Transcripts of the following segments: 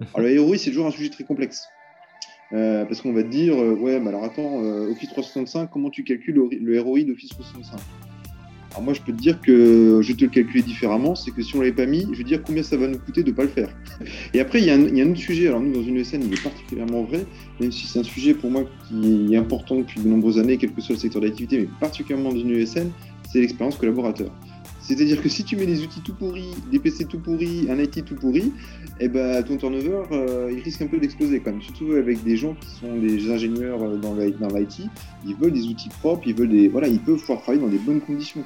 Alors, le ROI, c'est toujours un sujet très complexe. Euh, parce qu'on va te dire, euh, ouais, mais alors attends, euh, Office 365, comment tu calcules le, ROI d'Office 365 Alors moi, je peux te dire que je te le calculer différemment, c'est que si on ne l'avait pas mis, je veux dire combien ça va nous coûter de ne pas le faire. Et après, il y, a un, autre sujet, alors nous, dans une ESN, il est particulièrement vrai, même si c'est un sujet pour moi qui est important depuis de nombreuses années, quel que soit le secteur d'activité, mais particulièrement dans une ESN, c'est l'expérience collaborateur. C'est-à-dire que si tu mets des outils tout pourris, des PC tout pourris, un IT tout pourri, eh ben, ton turnover, euh, il risque un peu d'exploser quand même. Surtout avec des gens qui sont des ingénieurs euh, dans l'IT, ils veulent des outils propres, ils veulent des, voilà, ils peuvent pouvoir travailler dans des bonnes conditions.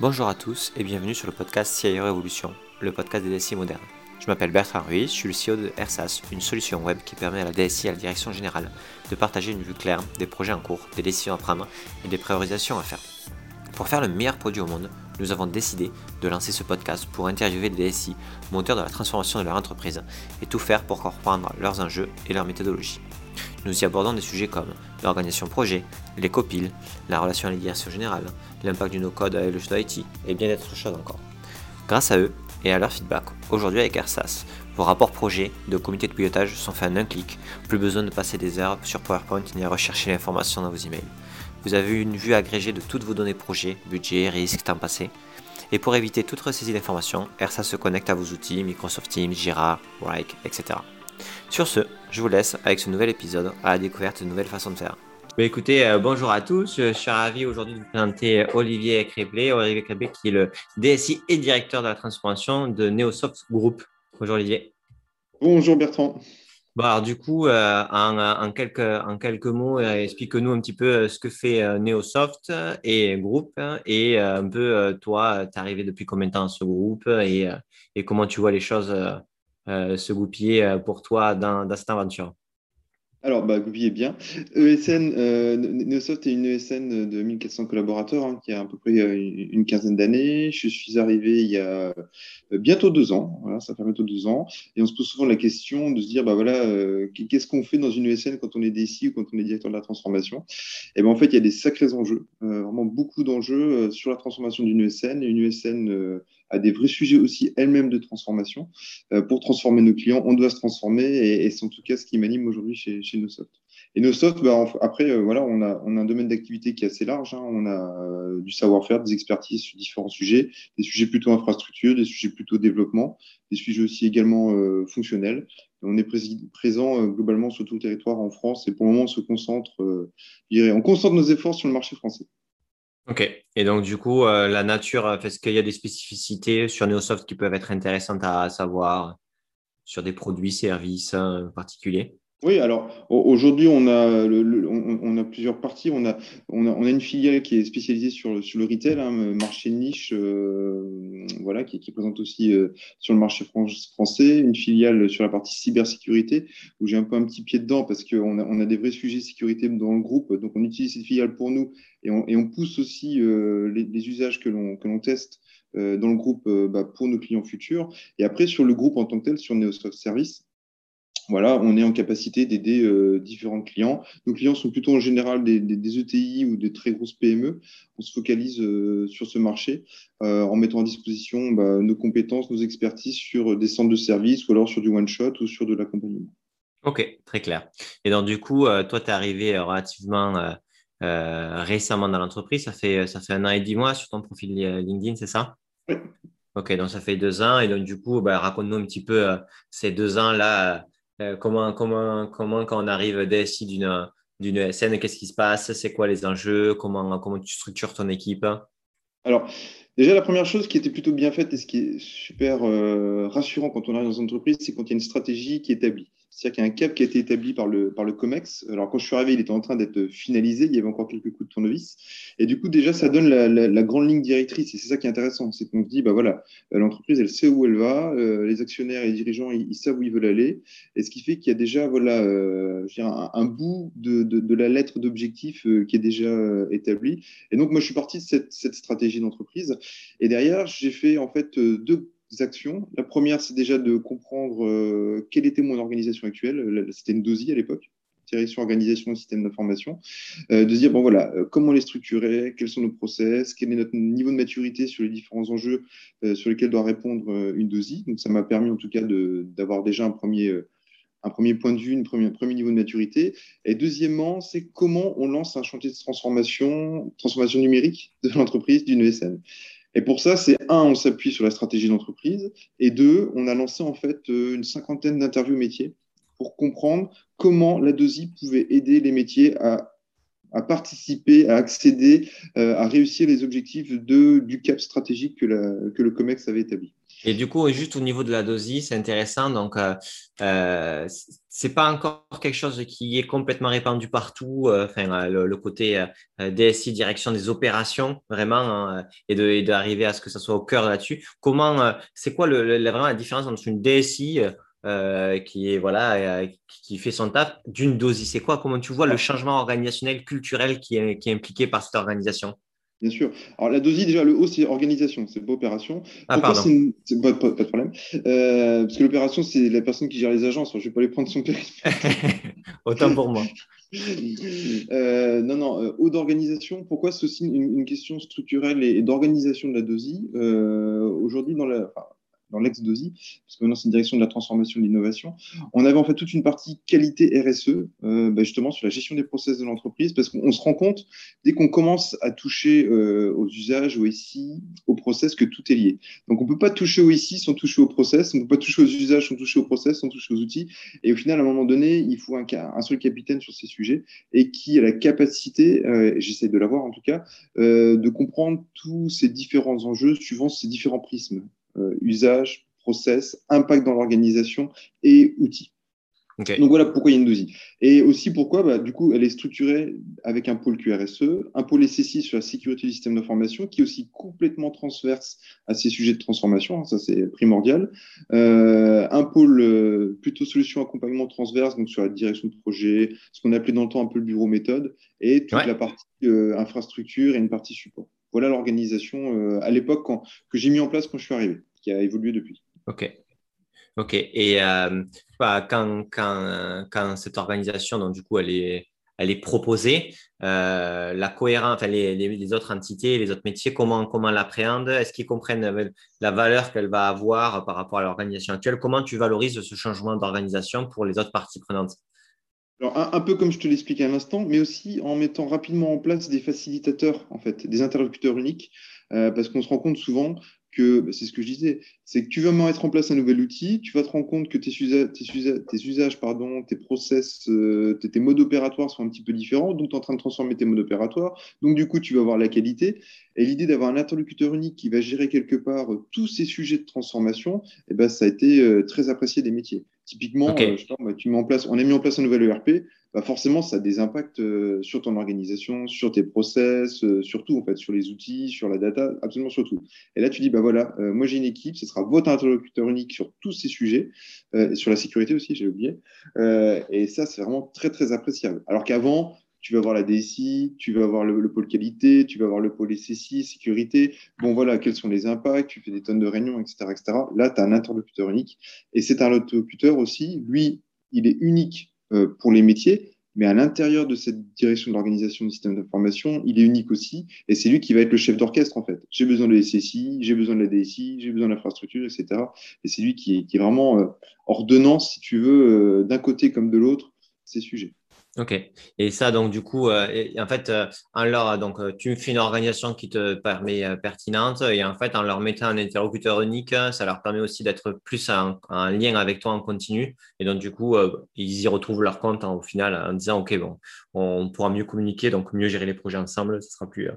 Bonjour à tous et bienvenue sur le podcast CIO Révolution, le podcast des DSI modernes. Je m'appelle Bertrand Ruiz, je suis le CEO de AirSAS, une solution web qui permet à la DSI et à la direction générale de partager une vue claire des projets en cours, des décisions à prendre et des priorisations à faire. Pour faire le meilleur produit au monde, nous avons décidé de lancer ce podcast pour interviewer des DSI, moteurs de la transformation de leur entreprise, et tout faire pour comprendre leurs enjeux et leurs méthodologies. Nous y abordons des sujets comme l'organisation projet, les copiles, la relation à la direction générale, l'impact du no-code avec le jeu et bien d'autres choses encore. Grâce à eux et à leur feedback, aujourd'hui avec AirSAS, vos rapports projets de comité de pilotage sont faits en un clic, plus besoin de passer des heures sur PowerPoint ni à rechercher l'information dans vos emails. Vous avez une vue agrégée de toutes vos données projets, budget, risque, temps passé. Et pour éviter toute ressaisie d'informations, ERSA se connecte à vos outils Microsoft Teams, Jira, Wrike, etc. Sur ce, je vous laisse avec ce nouvel épisode à la découverte de nouvelles façons de faire. Bah, écoutez, euh, bonjour à tous. Je suis ravi aujourd'hui de vous présenter Olivier Créblé. Olivier Créblé qui est le DSI et directeur de la transformation de Neosoft Group. Bonjour Olivier. Bonjour Bertrand. Bon, alors, du coup, euh, en, quelques, en quelques mots, euh, explique-nous un petit peu euh, ce que fait Neosoft et groupe hein, et un peu toi, tu es arrivé depuis combien de temps à ce groupe et, comment tu vois les choses se goupiller pour toi dans, dans cette aventure? Alors, bah, est bien. ESN, euh, Neosoft est une ESN de 1400 collaborateurs hein, qui a à peu près euh, une quinzaine d'années. Je suis arrivé il y a euh, bientôt deux ans. Voilà, ça fait bientôt deux ans. Et on se pose souvent la question de se dire, bah voilà, euh, qu'est-ce qu'on fait dans une ESN quand on est DSI ou quand on est directeur de la transformation? Et ben en fait, il y a des sacrés enjeux, vraiment beaucoup d'enjeux sur la transformation d'une ESN. Une ESN à des vrais sujets aussi elle-même de transformation. Euh, pour transformer nos clients, on doit se transformer et, c'est en tout cas ce qui m'anime aujourd'hui chez, chez NoSoft. Et NoSoft, bah, après, euh, voilà, on a, on a un domaine d'activité qui est assez large. Hein. On a euh, du savoir-faire, des expertises sur différents sujets, des sujets plutôt infrastructure, des sujets plutôt développement, des sujets aussi également fonctionnels. On est présent globalement sur tout le territoire en France et pour le moment, on se concentre, on concentre nos efforts sur le marché français. Ok. Et donc, du coup, euh, la nature, euh, est-ce qu'il y a des spécificités sur Neosoft qui peuvent être intéressantes à savoir sur des produits, services euh, particuliers? Oui, alors aujourd'hui, on a, on, a plusieurs parties. On a, on a, une filiale qui est spécialisée sur, sur le retail, hein, marché niche, euh, voilà, qui, qui, présente aussi euh, sur le marché français. Une filiale sur la partie cybersécurité, où j'ai un peu un petit pied dedans parce qu'on a, on a des vrais sujets de sécurité dans le groupe. Donc, on utilise cette filiale pour nous et on, et on pousse aussi euh, les, les, usages que l'on teste dans le groupe bah, pour nos clients futurs. Et après, sur le groupe en tant que tel, sur Neosoft Service, voilà, on est en capacité d'aider euh, différents clients. Nos clients sont plutôt en général des, ETI e ou des très grosses PME. On se focalise euh, sur ce marché euh, en mettant à disposition bah, nos compétences, nos expertises sur des centres de services ou alors sur du one-shot ou sur de l'accompagnement. Ok, très clair. Et donc, du coup, toi, tu es arrivé relativement récemment dans l'entreprise. Ça fait, ça fait un an et dix mois sur ton profil LinkedIn, c'est ça? Oui. Ok, donc ça fait deux ans. Et donc, du coup, bah, raconte-nous un petit peu ces deux ans-là euh, comment, comment, comment, quand on arrive DSI d'une, d'une ESN, qu'est-ce qui se passe? C'est quoi les enjeux? Comment, comment tu structures ton équipe? Alors, déjà, la première chose qui était plutôt bien faite et ce qui est super euh, rassurant quand on arrive dans une entreprise, c'est quand il y a une stratégie qui est établie. C'est-à-dire qu'il y a un cap qui a été établi par le, par le COMEX. Alors, quand je suis arrivé, il était en train d'être finalisé. Il y avait encore quelques coups de tournevis. Et du coup, déjà, ça donne la, grande ligne directrice. Et c'est ça qui est intéressant. C'est qu'on se dit, bah voilà, euh, l'entreprise, elle sait où elle va. Euh, les actionnaires et les dirigeants, ils, savent où ils veulent aller. Et ce qui fait qu'il y a déjà, voilà, euh, un, un, bout de, de, la lettre d'objectif qui est déjà établi. Et donc, moi, je suis parti de cette, cette stratégie d'entreprise. Et derrière, j'ai fait, en fait, deux actions. La première, c'est déjà de comprendre euh, quelle était mon organisation actuelle. C'était une dosie à l'époque. direction organisation système d'information, de se dire, bon voilà, comment les structurer, quels sont nos process, quel est notre niveau de maturité sur les différents enjeux sur lesquels doit répondre une DOSI. Donc ça m'a permis en tout cas d'avoir déjà un premier un premier point de vue, un premier niveau de maturité. Et deuxièmement, c'est comment on lance un chantier de transformation, transformation numérique de l'entreprise, d'une ESN. Et pour ça, c'est un, on s'appuie sur la stratégie d'entreprise, et deux, on a lancé en fait euh, une cinquantaine d'interviews métiers pour comprendre comment la DOSI pouvait aider les métiers à, participer, à accéder, euh, à réussir les objectifs du cap stratégique que le COMEX avait établi. Et du coup, juste au niveau de la dosie, c'est intéressant. Donc, euh, euh, c'est pas encore quelque chose qui est complètement répandu partout. Euh, enfin, euh, le, côté DSI, direction des opérations, vraiment, hein, et d'arriver à ce que ça soit au cœur là-dessus. Comment, c'est quoi le, vraiment la différence entre une DSI qui est voilà, qui fait son taf d'une dosie C'est quoi? Comment tu vois le changement organisationnel, culturel qui est, qui est impliqué par cette organisation? Bien sûr. Alors, la DOSI, déjà, le haut, c'est organisation, c'est pas opération. Ah, pardon. C'est pas, pas, de problème. Euh, parce que l'opération, c'est la personne qui gère les agences. je ne vais pas les prendre son périmètre. Autant pour moi. Euh, non, non, euh, haut d'organisation. Pourquoi c'est aussi une, une, question structurelle et, d'organisation de la DOSI Aujourd'hui, dans la, dans l'ex-DOSI, parce que maintenant c'est une direction de la transformation de l'innovation. On avait en fait toute une partie qualité RSE, euh, bah, justement sur la gestion des process de l'entreprise, parce qu'on se rend compte, dès qu'on commence à toucher euh, aux usages, au SI, au process, que tout est lié. Donc on ne peut pas toucher au SI sans toucher au process, on ne peut pas toucher aux usages sans toucher au process, sans toucher aux outils. Et au final, à un moment donné, il faut un, un seul capitaine sur ces sujets et qui a la capacité, euh, j'essaie de l'avoir en tout cas, euh, de comprendre tous ces différents enjeux suivant ces différents prismes. Euh, usage, process, impact dans l'organisation et outils. Donc voilà pourquoi il y a une. Et aussi pourquoi, bah, du coup, elle est structurée avec un pôle QRSE, un pôle SSI sur la sécurité du système d'information, qui est aussi complètement transverse à ces sujets de transformation, hein, ça c'est primordial. Euh, un pôle euh, plutôt solution accompagnement transverse, donc sur la direction de projet, ce qu'on appelait dans le temps un peu le bureau méthode, et toute la partie infrastructure et une partie support. Voilà l'organisation euh, à l'époque que j'ai mis en place quand je suis arrivé, qui a évolué depuis. OK. OK. Et euh, bah, quand, cette organisation, donc, du coup, elle est, proposée, euh, la cohérence, enfin, les, les, autres entités, les autres métiers, comment, comment l'appréhendent? Est-ce qu'ils comprennent la valeur qu'elle va avoir par rapport à l'organisation actuelle? Comment tu valorises ce changement d'organisation pour les autres parties prenantes? Un, peu comme je te l'expliquais à l'instant, mais aussi en mettant rapidement en place des facilitateurs, en fait, des interlocuteurs uniques, euh, parce qu'on se rend compte souvent que, bah, c'est ce que je disais, c'est que tu vas mettre en place un nouvel outil, tu vas te rendre compte que tes, tes, usages, pardon, tes process, euh, tes, modes opératoires sont un petit peu différents, donc tu es en train de transformer tes modes opératoires, donc du coup tu vas voir la qualité. Et l'idée d'avoir un interlocuteur unique qui va gérer quelque part tous ces sujets de transformation, eh ben, ça a été euh, très apprécié des métiers. Typiquement, bah, tu mets en place, on a mis en place un nouvel ERP, bah forcément, ça a des impacts euh, sur ton organisation, sur tes process, euh, surtout en fait, sur les outils, sur la data, absolument sur tout. Et là, tu dis, bah voilà, euh, moi j'ai une équipe, ce sera votre interlocuteur unique sur tous ces sujets, et sur la sécurité aussi, j'ai oublié. et ça, c'est vraiment très, très appréciable. Alors qu'avant, tu vas avoir la DSI, tu vas avoir le, pôle qualité, tu vas avoir le pôle SSI, sécurité. Bon, voilà, quels sont les impacts, tu fais des tonnes de réunions, etc. etc. Là, tu as un interlocuteur unique. Et cet interlocuteur aussi, lui, il est unique euh, pour les métiers, mais à l'intérieur de cette direction de l'organisation du système d'information, il est unique aussi, et c'est lui qui va être le chef d'orchestre en fait. J'ai besoin de SSI, j'ai besoin de la DSI, j'ai besoin de l'infrastructure, etc. Et c'est lui qui est, vraiment euh, ordonnance, si tu veux, euh, d'un côté comme de l'autre, ces sujets. Ok. Et ça, donc, du coup, euh, en fait, euh, en leur, donc, euh, tu fais une organisation qui te permet pertinente et en fait, en leur mettant un interlocuteur unique, ça leur permet aussi d'être plus en, lien avec toi en continu. Et donc, du coup, ils y retrouvent leur compte au final en disant, OK, bon, on pourra mieux communiquer, donc mieux gérer les projets ensemble, ce sera plus,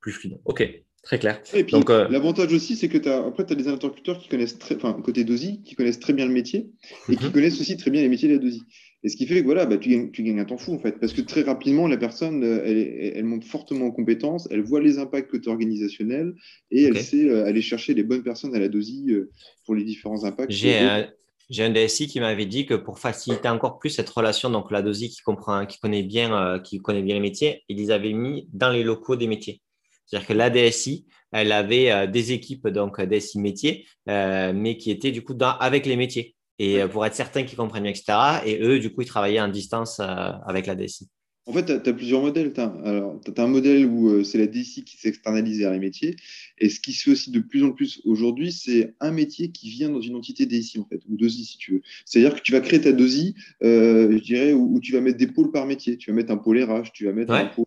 plus fluide. OK. Très clair. Et puis, l'avantage aussi, c'est que as, après, tu as des interlocuteurs qui connaissent très, enfin, côté DOSI, qui connaissent très bien le métier et qui mhm. connaissent aussi très bien les métiers de la DOSI. Et ce qui fait que voilà, bah, tu, gagnes, tu gagnes un temps fou en fait, parce que très rapidement, la personne, euh, elle, elle monte fortement en compétences, elle voit les impacts côté organisationnel et elle sait euh, aller chercher les bonnes personnes à la DOSI euh, pour les différents impacts. J'ai un, DSI qui m'avait dit que pour faciliter encore plus cette relation, donc la DOSI qui comprend, qui connaît bien, qui connaît bien les métiers, ils les avaient mis dans les locaux des métiers. C'est-à-dire que la DSI, elle avait des équipes donc DSI métiers, mais qui étaient du coup dans, avec les métiers. et pour être certain qu'ils comprennent bien, etc. Et eux, du coup, ils travaillaient en distance avec la DSI. En fait, tu as, plusieurs modèles. Tu as, un modèle où euh, c'est la DSI qui s'externalise vers les métiers. Et ce qui se fait aussi de plus en plus aujourd'hui, c'est un métier qui vient dans une entité DSI, en fait, ou DOSI, si tu veux. C'est-à-dire que tu vas créer ta DOSI, euh, je dirais, où, tu vas mettre des pôles par métier. Tu vas mettre un pôle RH, tu vas mettre un pôle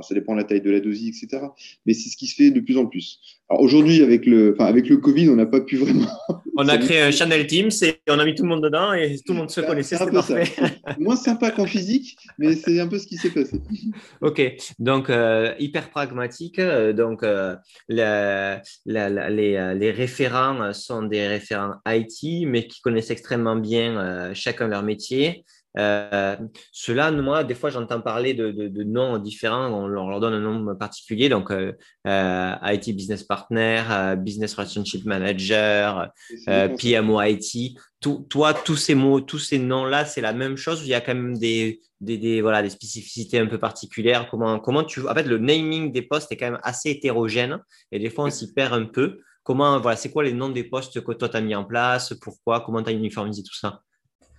ça dépend de la taille de la dosie, etc. Mais c'est ce qui se fait de plus en plus. Alors aujourd'hui, avec le, avec le Covid, on n'a pas pu vraiment. On a créé un channel Teams et on a mis tout le monde dedans et tout le monde se connaissait. C'est parfait. Moins sympa qu'en physique, mais c'est un peu ce qui s'est passé. Ok, donc euh, hyper pragmatique. Euh, donc euh, les, les, référents sont des référents IT, mais qui connaissent extrêmement bien chacun leur métier. Euh, Cela, moi, des fois, j'entends parler de, de, de, noms différents. On leur, donne un nom particulier. Donc, euh, euh IT Business Partner, euh, Business Relationship Manager, PMO IT. Tout, toi, tous ces mots, tous ces noms-là, c'est la même chose. Il y a quand même des, des, des, voilà, des spécificités un peu particulières? Comment, comment tu, en fait, le naming des postes est quand même assez hétérogène et des fois, on s'y perd un peu. Comment, voilà, c'est quoi les noms des postes que toi, tu as mis en place? Pourquoi? Comment tu as uniformisé tout ça?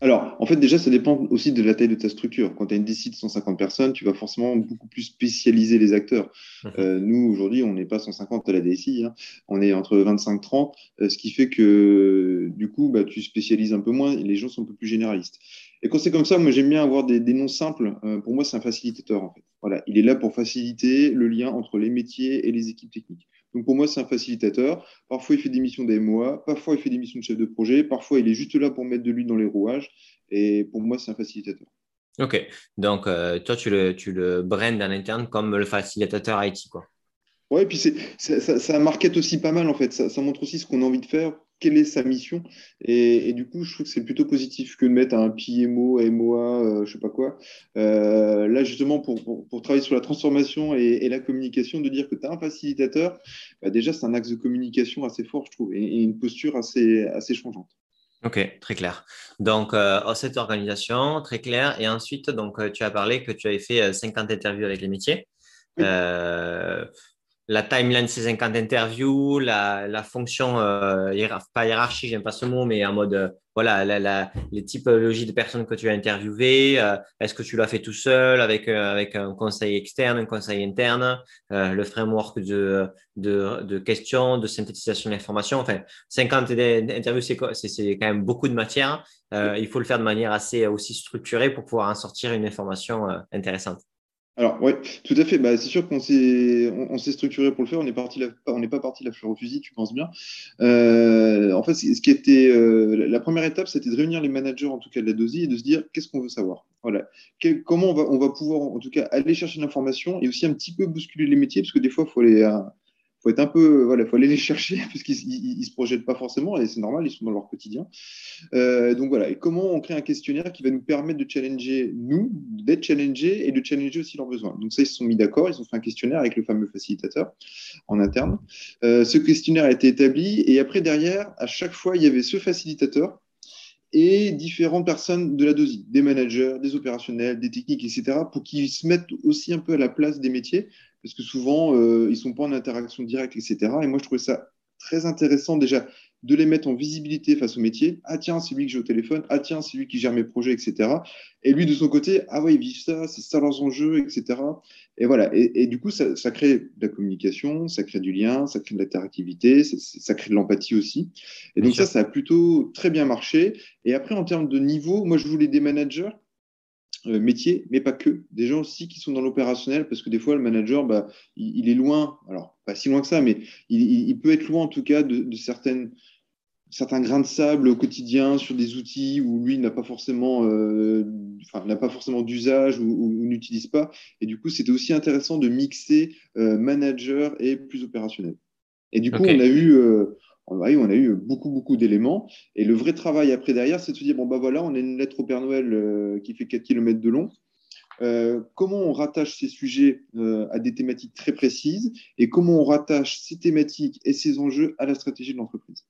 Alors, en fait, déjà, ça dépend aussi de la taille de ta structure. Quand tu as une DC de 150 personnes, tu vas forcément beaucoup plus spécialiser les acteurs. Mhm. Euh, nous, aujourd'hui, on n'est pas 150 à la DSI, hein. on est entre 25-30, euh, ce qui fait que, du coup, bah, tu spécialises un peu moins et les gens sont un peu plus généralistes. Et quand c'est comme ça, moi, j'aime bien avoir des, noms simples. Euh, pour moi, c'est un facilitateur, en fait. Voilà, il est là pour faciliter le lien entre les métiers et les équipes techniques. Donc pour moi, c'est un facilitateur. Parfois, il fait des missions d'AMOA, parfois, il fait des missions de chef de projet, parfois, il est juste là pour mettre de l'huile dans les rouages. Et pour moi, c'est un facilitateur. Ok, donc euh, toi, tu le, tu le brandes en interne comme le facilitateur IT. Quoi. Ouais, et puis ça, ça, ça market aussi pas mal en fait. Ça, ça montre aussi ce qu'on a envie de faire quelle est sa mission. Et, du coup, je trouve que c'est plutôt positif que de mettre un PMO, MOA, euh, je sais pas quoi. Euh, là, justement, pour, pour, travailler sur la transformation et, la communication, de dire que tu as un facilitateur, bah, déjà, c'est un axe de communication assez fort, je trouve, et, une posture assez, assez changeante. Ok, très clair. Donc, euh, oh, cette organisation, très clair. Et ensuite, donc, tu as parlé que tu avais fait 50 interviews avec les métiers la timeline de ces 50 interviews, la, la fonction, euh, pas hiérarchie, j'aime pas ce mot, mais en mode, euh, voilà, la, la, les typologies de personnes que tu as interviewées. Euh, est-ce que tu l'as fait tout seul avec, euh, avec un conseil externe, un conseil interne, le framework de, de, de, questions, de synthétisation d'informations. Enfin, 50 interviews, c'est quand même beaucoup de matière. il faut le faire de manière assez aussi structurée pour pouvoir en sortir une information intéressante. Alors, oui, tout à fait. Bah, c'est sûr qu'on s'est, on, s'est structuré pour le faire. On n'est parti on n'est pas parti la fleur au fusil, tu penses bien. Euh, en fait, ce qui était euh, la première étape, c'était de réunir les managers, en tout cas de la DOSI, et de se dire qu'est-ce qu'on veut savoir? Voilà. comment on va, on va pouvoir, en tout cas, aller chercher l'information et aussi un petit peu bousculer les métiers, parce que des fois, il faut aller faut être un peu, voilà, faut aller les chercher parce qu'ils ne se projettent pas forcément et c'est normal, ils sont dans leur quotidien. Euh, donc voilà, et comment on crée un questionnaire qui va nous permettre de challenger nous, d'être challengés et de challenger aussi leurs besoins. Donc ça, ils se sont mis d'accord, ils ont fait un questionnaire avec le fameux facilitateur en interne. Euh, ce questionnaire a été établi et après derrière, à chaque fois, il y avait ce facilitateur et différentes personnes de la DOSI, des managers, des opérationnels, des techniques, etc., pour qu'ils se mettent aussi un peu à la place des métiers, parce que souvent, euh, ils ne sont pas en interaction directe, etc. Et moi, je trouvais ça très intéressant déjà de les mettre en visibilité face au métier. Ah tiens, c'est lui que j'ai au téléphone. Ah tiens, c'est lui qui gère mes projets, etc. Et lui, de son côté, ah ouais, ils vivent ça, c'est ça leurs enjeux, etc. Et voilà. Et, du coup, ça, crée de la communication, ça crée du lien, ça crée de l'interactivité, ça, ça, crée de l'empathie aussi. Et donc ça, ça a plutôt très bien marché. Et après, en termes de niveau, moi, je voulais des managers métier, mais pas que. Des gens aussi qui sont dans l'opérationnel, parce que des fois, le manager, bah, il, est loin, alors pas si loin que ça, mais il, peut être loin en tout cas de, certaines, certains grains de sable au quotidien sur des outils où lui n'a pas forcément, euh, n'a pas forcément d'usage ou, n'utilise pas. Et du coup, c'était aussi intéressant de mixer euh, manager et plus opérationnel. Et du coup, on a eu, on a eu beaucoup, beaucoup d'éléments. Et le vrai travail après derrière, c'est de se dire, bon, bah voilà, on a une lettre au Père Noël euh, qui fait 4 km de long. Euh, comment on rattache ces sujets euh, à des thématiques très précises et comment on rattache ces thématiques et ces enjeux à la stratégie de l'entreprise?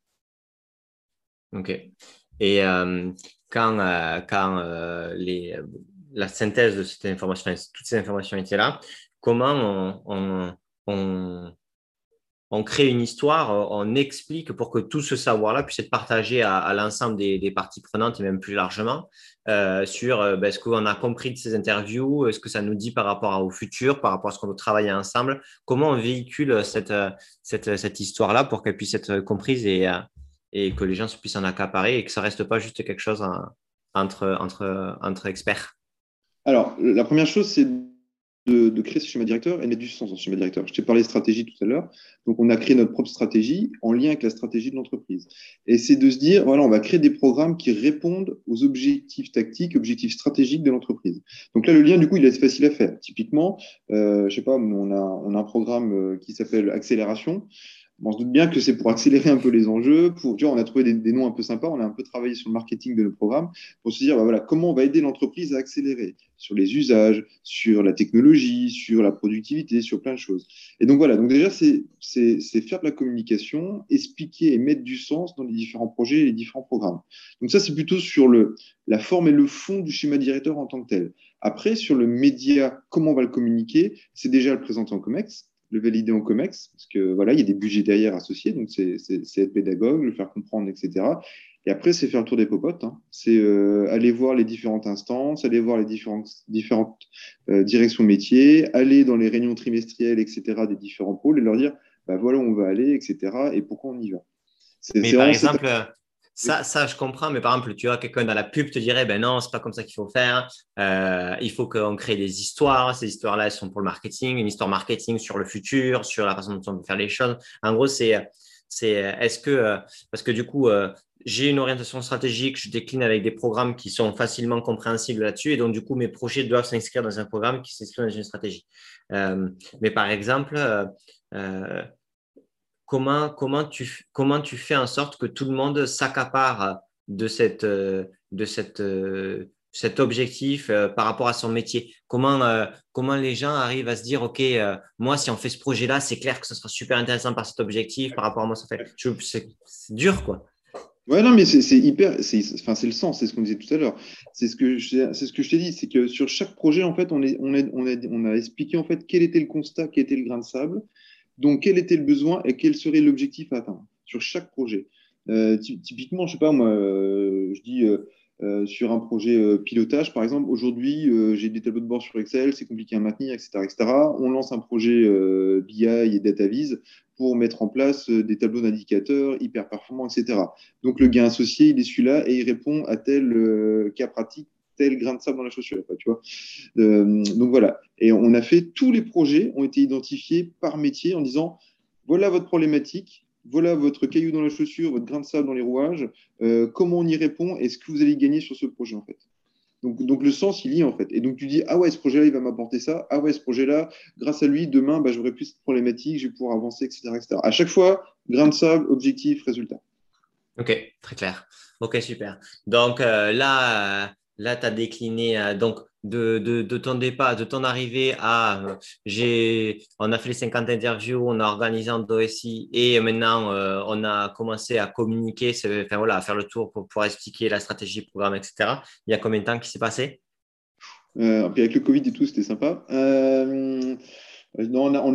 OK. Et quand, quand les, la synthèse de cette information, toutes ces informations étaient là, comment on on crée une histoire, on explique pour que tout ce savoir-là puisse être partagé à, l'ensemble des, parties prenantes et même plus largement euh, sur euh, ben, ce qu'on a compris de ces interviews, ce que ça nous dit par rapport au futur, par rapport à ce qu'on veut travailler ensemble, comment on véhicule cette, cette, histoire-là pour qu'elle puisse être comprise et, et que les gens puissent en accaparer et que ça reste pas juste quelque chose entre, entre, entre experts? Alors, la première chose, c'est de, créer ce schéma directeur et mettre du sens dans ce schéma directeur. Je t'ai parlé de stratégie tout à l'heure. Donc, on a créé notre propre stratégie en lien avec la stratégie de l'entreprise. Et c'est de se dire, voilà, on va créer des programmes qui répondent aux objectifs tactiques, objectifs stratégiques de l'entreprise. Donc là, le lien, du coup, il est facile à faire. Typiquement, euh, je sais pas, on a, on a un programme euh, qui s'appelle Accélération on se doute bien que c'est pour accélérer un peu les enjeux. Pour, tu on a trouvé des, noms un peu sympas. On a un peu travaillé sur le marketing de nos programmes pour se dire, bah voilà, comment on va aider l'entreprise à accélérer sur les usages, sur la technologie, sur la productivité, sur plein de choses. Et donc voilà. Donc déjà, c'est faire de la communication, expliquer et mettre du sens dans les différents projets et les différents programmes. Donc ça, c'est plutôt sur le, la forme et le fond du schéma directeur en tant que tel. Après, sur le média, comment on va le communiquer, c'est déjà le présenter en COMEX le valider en COMEX, parce que voilà, il y a des budgets derrière associés, donc c'est être pédagogue, le faire comprendre, etc. Et après, c'est faire le tour des popotes. Hein. C'est euh, aller voir les différentes instances, aller voir les différentes, différentes euh, directions métiers, aller dans les réunions trimestrielles, etc., des différents pôles et leur dire, bah, voilà où on va aller, etc., et pourquoi on y va. Mais par exemple, ça, ça, je comprends, mais par exemple, tu vois, quelqu'un dans la pub te dirait, ben non, c'est pas comme ça qu'il faut faire. Euh, il faut qu'on crée des histoires. Ces histoires-là, elles sont pour le marketing, une histoire marketing sur le futur, sur la façon dont on veut faire les choses. En gros, c'est, c'est, est-ce que, euh, parce que du coup, euh, j'ai une orientation stratégique, je décline avec des programmes qui sont facilement compréhensibles là-dessus, et donc du coup, mes projets doivent s'inscrire dans un programme qui s'inscrit dans une stratégie. mais par exemple, comment, comment, tu, comment tu fais en sorte que tout le monde s'accapare de, cette, de cette, cet objectif euh, par rapport à son métier? Comment, euh, comment les gens arrivent à se dire, OK, euh, moi, si on fait ce projet-là, c'est clair que ce sera super intéressant par cet objectif, par rapport à moi, ça fait. C'est dur, quoi. Ouais, non, mais c'est hyper. C'est le sens, c'est ce qu'on disait tout à l'heure. C'est ce que je, ce que je t'ai dit, c'est que sur chaque projet, en fait, on, est, on, est, on, est, on a expliqué en fait quel était le constat, quel était le grain de sable, donc, quel était le besoin et quel serait l'objectif à atteindre sur chaque projet euh, Typiquement, je sais pas, moi, euh, je dis euh, sur un projet pilotage, par exemple, aujourd'hui, j'ai des tableaux de bord sur Excel, c'est compliqué à maintenir, etc., etc. On lance un projet BI et DataVis pour mettre en place des tableaux d'indicateurs hyper performants, etc. Donc, le gain associé, il est celui-là et il répond à tel cas pratique tel grain de sable dans la chaussure, tu vois. Euh, donc voilà. Et on a fait tous les projets ont été identifiés par métier en disant voilà votre problématique, voilà votre caillou dans la chaussure, votre grain de sable dans les rouages, euh, comment on y répond et ce que vous allez gagner sur ce projet en fait. Donc, donc, le sens, il y est en fait. Et donc tu dis, ah ouais, ce projet-là, il va m'apporter ça. Ah ouais, ce projet-là, grâce à lui, demain, bah, j'aurai plus de problématiques, je vais pouvoir avancer, etc., etc. À chaque fois, grain de sable, objectif, résultat. Ok, très clair. Ok, super. Donc euh, là, Là, tu as décliné euh, donc de, de, ton départ, de ton arrivée à euh, j'ai, on a fait les 50 interviews, on a organisé un DOSI et maintenant euh, on a commencé à communiquer, enfin, voilà, à faire le tour pour pouvoir expliquer la stratégie, le programme, etc. Il y a combien de temps qui s'est passé? Avec le Covid et tout, c'était sympa. on,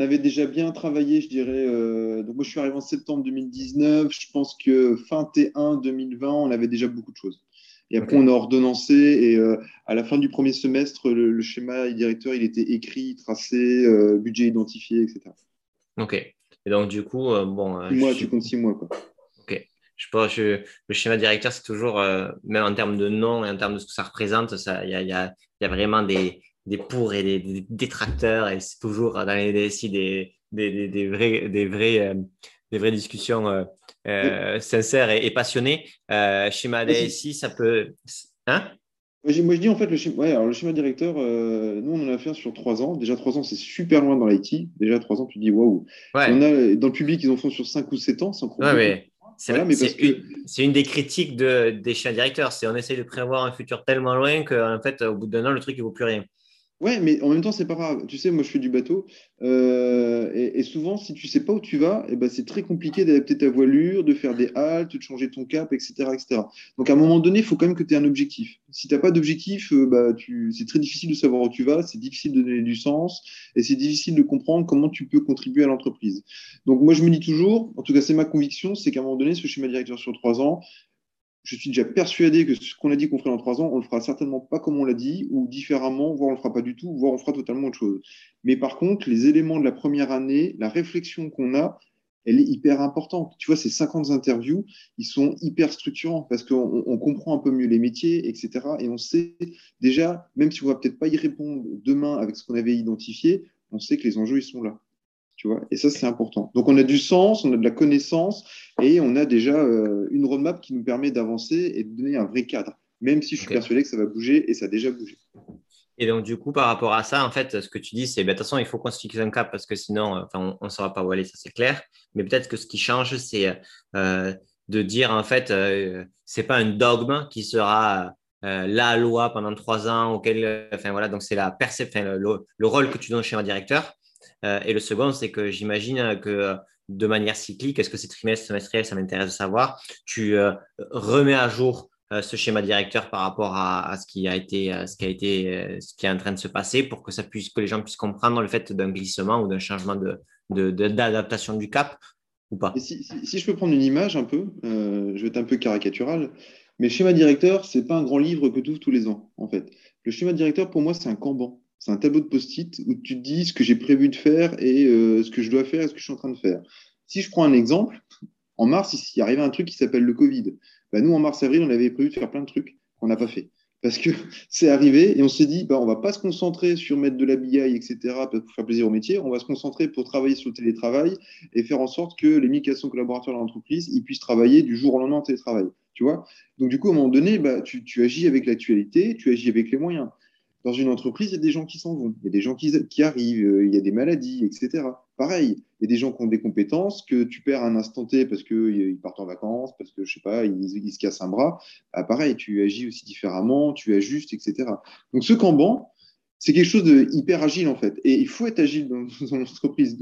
avait déjà bien travaillé, je dirais. donc moi, je suis arrivé en septembre 2019. Je pense que fin T1 2020, on avait déjà beaucoup de choses. Et après, on a ordonnancé et euh, à la fin du premier semestre, le, schéma directeur, il était écrit, tracé, euh, budget identifié, etc. Ok. Et donc, du coup, euh, bon. Six mois, tu comptes six mois, quoi. Ok. Je pense que le schéma directeur, c'est toujours, même en termes de nom et en termes de ce que ça représente, il y a, y, a, y a, vraiment des, des pour et des, détracteurs et c'est toujours dans les DSI des, des, des, vrais, des, vrais, des vraies discussions euh, sincère et, passionné. Euh, schéma DSI, ça peut. Hein? Moi, je dis en fait, le schéma, alors, le schéma directeur, euh, nous, on en a fait un sur trois ans. Déjà, trois ans, c'est super loin dans l'IT. Déjà, trois ans, tu dis waouh. A, dans le public, ils en font sur cinq ou sept ans, sans C'est une, des critiques de, des schémas directeurs. C'est on essaye de prévoir un futur tellement loin qu'en fait, au bout d'un an, le truc, il ne vaut plus rien. Ouais, mais en même temps, c'est pas grave. Tu sais, moi, je fais du bateau. euh, et, souvent, si tu sais pas où tu vas, eh ben, c'est très compliqué d'adapter ta voilure, de faire des haltes, de changer ton cap, etc., etc. Donc, à un moment donné, il faut quand même que tu aies un objectif. Si tu n'as pas d'objectif, euh, bah, tu... c'est très difficile de savoir où tu vas, c'est difficile de donner du sens, et c'est difficile de comprendre comment tu peux contribuer à l'entreprise. Donc, moi, je me dis toujours, en tout cas, c'est ma conviction, c'est qu'à un moment donné, ce schéma directeur sur trois ans, je suis déjà persuadé que ce qu'on a dit qu'on ferait dans trois ans, on le fera certainement pas comme on l'a dit, ou différemment, voire on le fera pas du tout, voire on fera totalement autre chose. Mais par contre, les éléments de la première année, la réflexion qu'on a, elle est hyper importante. Tu vois, ces 50 interviews, ils sont hyper structurants parce qu'on on comprend un peu mieux les métiers, etc. Et on sait déjà, même si on va peut-être pas y répondre demain avec ce qu'on avait identifié, on sait que les enjeux, ils sont là. Tu vois et ça, c'est important. Donc, on a du sens, on a de la connaissance et on a déjà euh, une roadmap qui nous permet d'avancer et de donner un vrai cadre, même si je suis persuadé que ça va bouger et ça a déjà bougé. Et donc, du coup, par rapport à ça, en fait, ce que tu dis, c'est, ben, de toute façon, il faut qu'on se fixe un cap parce que sinon, euh, enfin, on ne saura pas où aller, ça c'est clair. Mais peut-être que ce qui change, c'est euh, de dire, en fait, euh, c'est pas un dogme qui sera euh, la loi pendant trois ans, auquel, enfin voilà, donc c'est la perception, le, le rôle que tu donnes au schéma directeur. Euh, et le second, c'est que j'imagine que euh, de manière cyclique, est-ce que c'est trimestre, semestriel, ça m'intéresse de savoir, tu euh, remets à jour ce schéma directeur par rapport à, ce qui a été, ce qui est en train de se passer pour que ça puisse, que les gens puissent comprendre le fait d'un glissement ou d'un changement d'adaptation du cap ou pas? Si, je peux prendre une image un peu, je vais être un peu caricatural, mais schéma directeur, c'est pas un grand livre que tu ouvres tous les ans, en fait. Le schéma directeur, pour moi, c'est un Kanban. C'est un tableau de post-it où tu te dis ce que j'ai prévu de faire et euh, ce que je dois faire et ce que je suis en train de faire. Si je prends un exemple, en mars, il y arrivait un truc qui s'appelle le Covid. Bah, nous, en mars-avril, on avait prévu de faire plein de trucs qu'on n'a pas fait. Parce que c'est arrivé et on s'est dit, bah, on va pas se concentrer sur mettre de la BI, etc., pour faire plaisir au métier. On va se concentrer pour travailler sur le télétravail et faire en sorte que les 1400 collaborateurs de l'entreprise ils puissent travailler du jour au lendemain en télétravail. Tu vois? Donc, du coup, à un moment donné, bah, tu agis avec l'actualité, tu agis avec les moyens. Dans une entreprise, il y a des gens qui s'en vont, il y a des gens qui, arrivent, euh, il y a des maladies, etc. Pareil, il y a des gens qui ont des compétences que tu perds un instant T parce qu'ils partent en vacances, parce que, je sais pas, ils, se cassent un bras. Ah, pareil, tu agis aussi différemment, tu ajustes, etc. Donc, ce Kanban, c'est quelque chose de hyper agile en fait. Et il faut être agile dans, l'entreprise.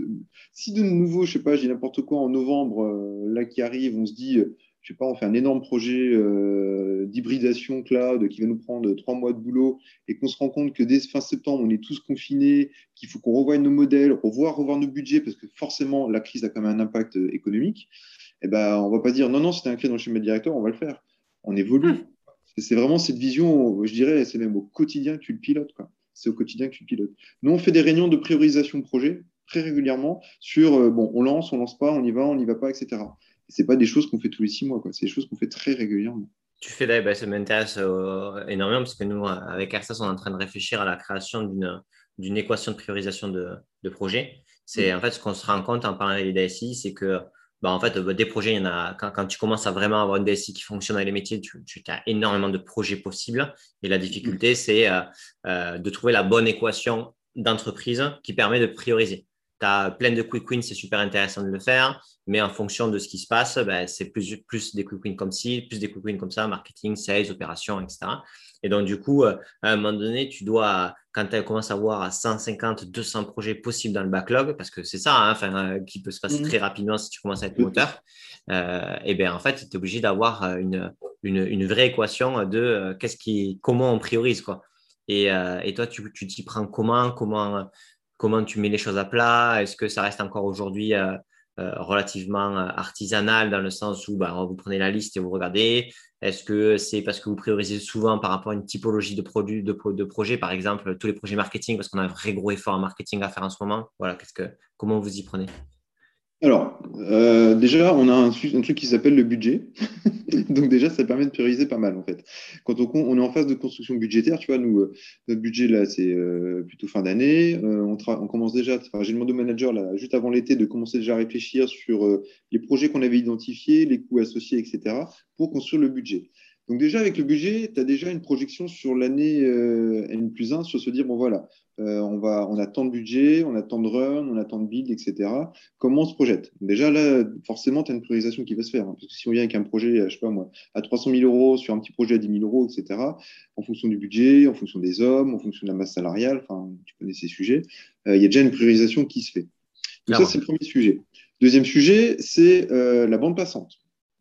Si de nouveau, je sais pas, j'ai n'importe quoi en novembre, euh, là qui arrive, on se dit, euh, je sais pas, on fait un énorme projet euh, d'hybridation cloud qui va nous prendre trois mois de boulot et qu'on se rend compte que dès fin septembre, on est tous confinés, qu'il faut qu'on revoie nos modèles, revoir, revoir nos budgets parce que forcément, la crise a quand même un impact euh, économique. Et ben, on va pas dire non, non, c'était inscrit dans le schéma directeur, on va le faire. On évolue. C'est vraiment cette vision, je dirais, c'est même au quotidien que tu le pilotes. C'est au quotidien que tu pilotes. Nous, on fait des réunions de priorisation de projet très régulièrement sur, euh, bon, on lance, on lance pas, on y va, on n'y va pas, etc. Et c'est pas des choses qu'on fait tous les six mois, quoi. C'est des choses qu'on fait très régulièrement. Tu fais, ben, ça m'intéresse euh, énormément parce que nous, avec Ersas, on est en train de réfléchir à la création d'une, d'une équation de priorisation de, de projet. C'est en fait ce qu'on se rend compte en parlant avec les DSI, c'est que bah, en fait, des projets, il y en a, quand, quand, tu commences à vraiment avoir une DSI qui fonctionne dans les métiers, tu, tu as énormément de projets possibles. Et la difficulté, c'est euh, euh, de trouver la bonne équation d'entreprise qui permet de prioriser. Tu as plein de quick wins, c'est super intéressant de le faire, mais en fonction de ce qui se passe, ben, c'est plus, plus des quick wins comme ci, plus des quick wins comme ça, marketing, sales, opérations, etc. Et donc, du coup, à un moment donné, tu dois, quand tu commences à voir 150, 200 projets possibles dans le backlog, parce que c'est ça, hein, enfin, qui peut se passer mmh. très rapidement si tu commences à être moteur, euh, et bien en fait, tu es obligé d'avoir une, une, une, vraie équation de euh, qu'est-ce qui, comment on priorise. Quoi. Et, euh, et toi, tu t'y prends comment, comment Comment tu mets les choses à plat? Est-ce que ça reste encore aujourd'hui euh, relativement artisanal dans le sens où bah, vous prenez la liste et vous regardez? Est-ce que c'est parce que vous priorisez souvent par rapport à une typologie de produits, de, de projets, par exemple tous les projets marketing, parce qu'on a un vrai gros effort en marketing à faire en ce moment? Voilà, comment vous y prenez? Alors, euh, déjà, on a un, un truc qui s'appelle le budget. Donc déjà, ça permet de prioriser pas mal, en fait. Quand on, est en phase de construction budgétaire, tu vois, nous, euh, notre budget, là, c'est euh, plutôt fin d'année. On, on, commence déjà, j'ai demandé au manager, là, juste avant l'été, de commencer déjà à réfléchir sur les projets qu'on avait identifiés, les coûts associés, etc., pour construire le budget. Donc déjà, avec le budget, tu as déjà une projection sur l'année euh, N plus 1, sur se dire, bon voilà, euh, on, va, on a tant de budget, on a tant de run, on a tant de build, etc. Comment on se projette? Déjà là, forcément, tu as une priorisation qui va se faire. Hein, parce que si on vient avec un projet, je sais pas moi, à 300 000 euros sur un petit projet à 10 000 euros, etc., en fonction du budget, en fonction des hommes, en fonction de la masse salariale, enfin, tu connais ces sujets, euh, il y a déjà une priorisation qui se fait. Donc ça, c'est le premier sujet. Deuxième sujet, c'est la bande passante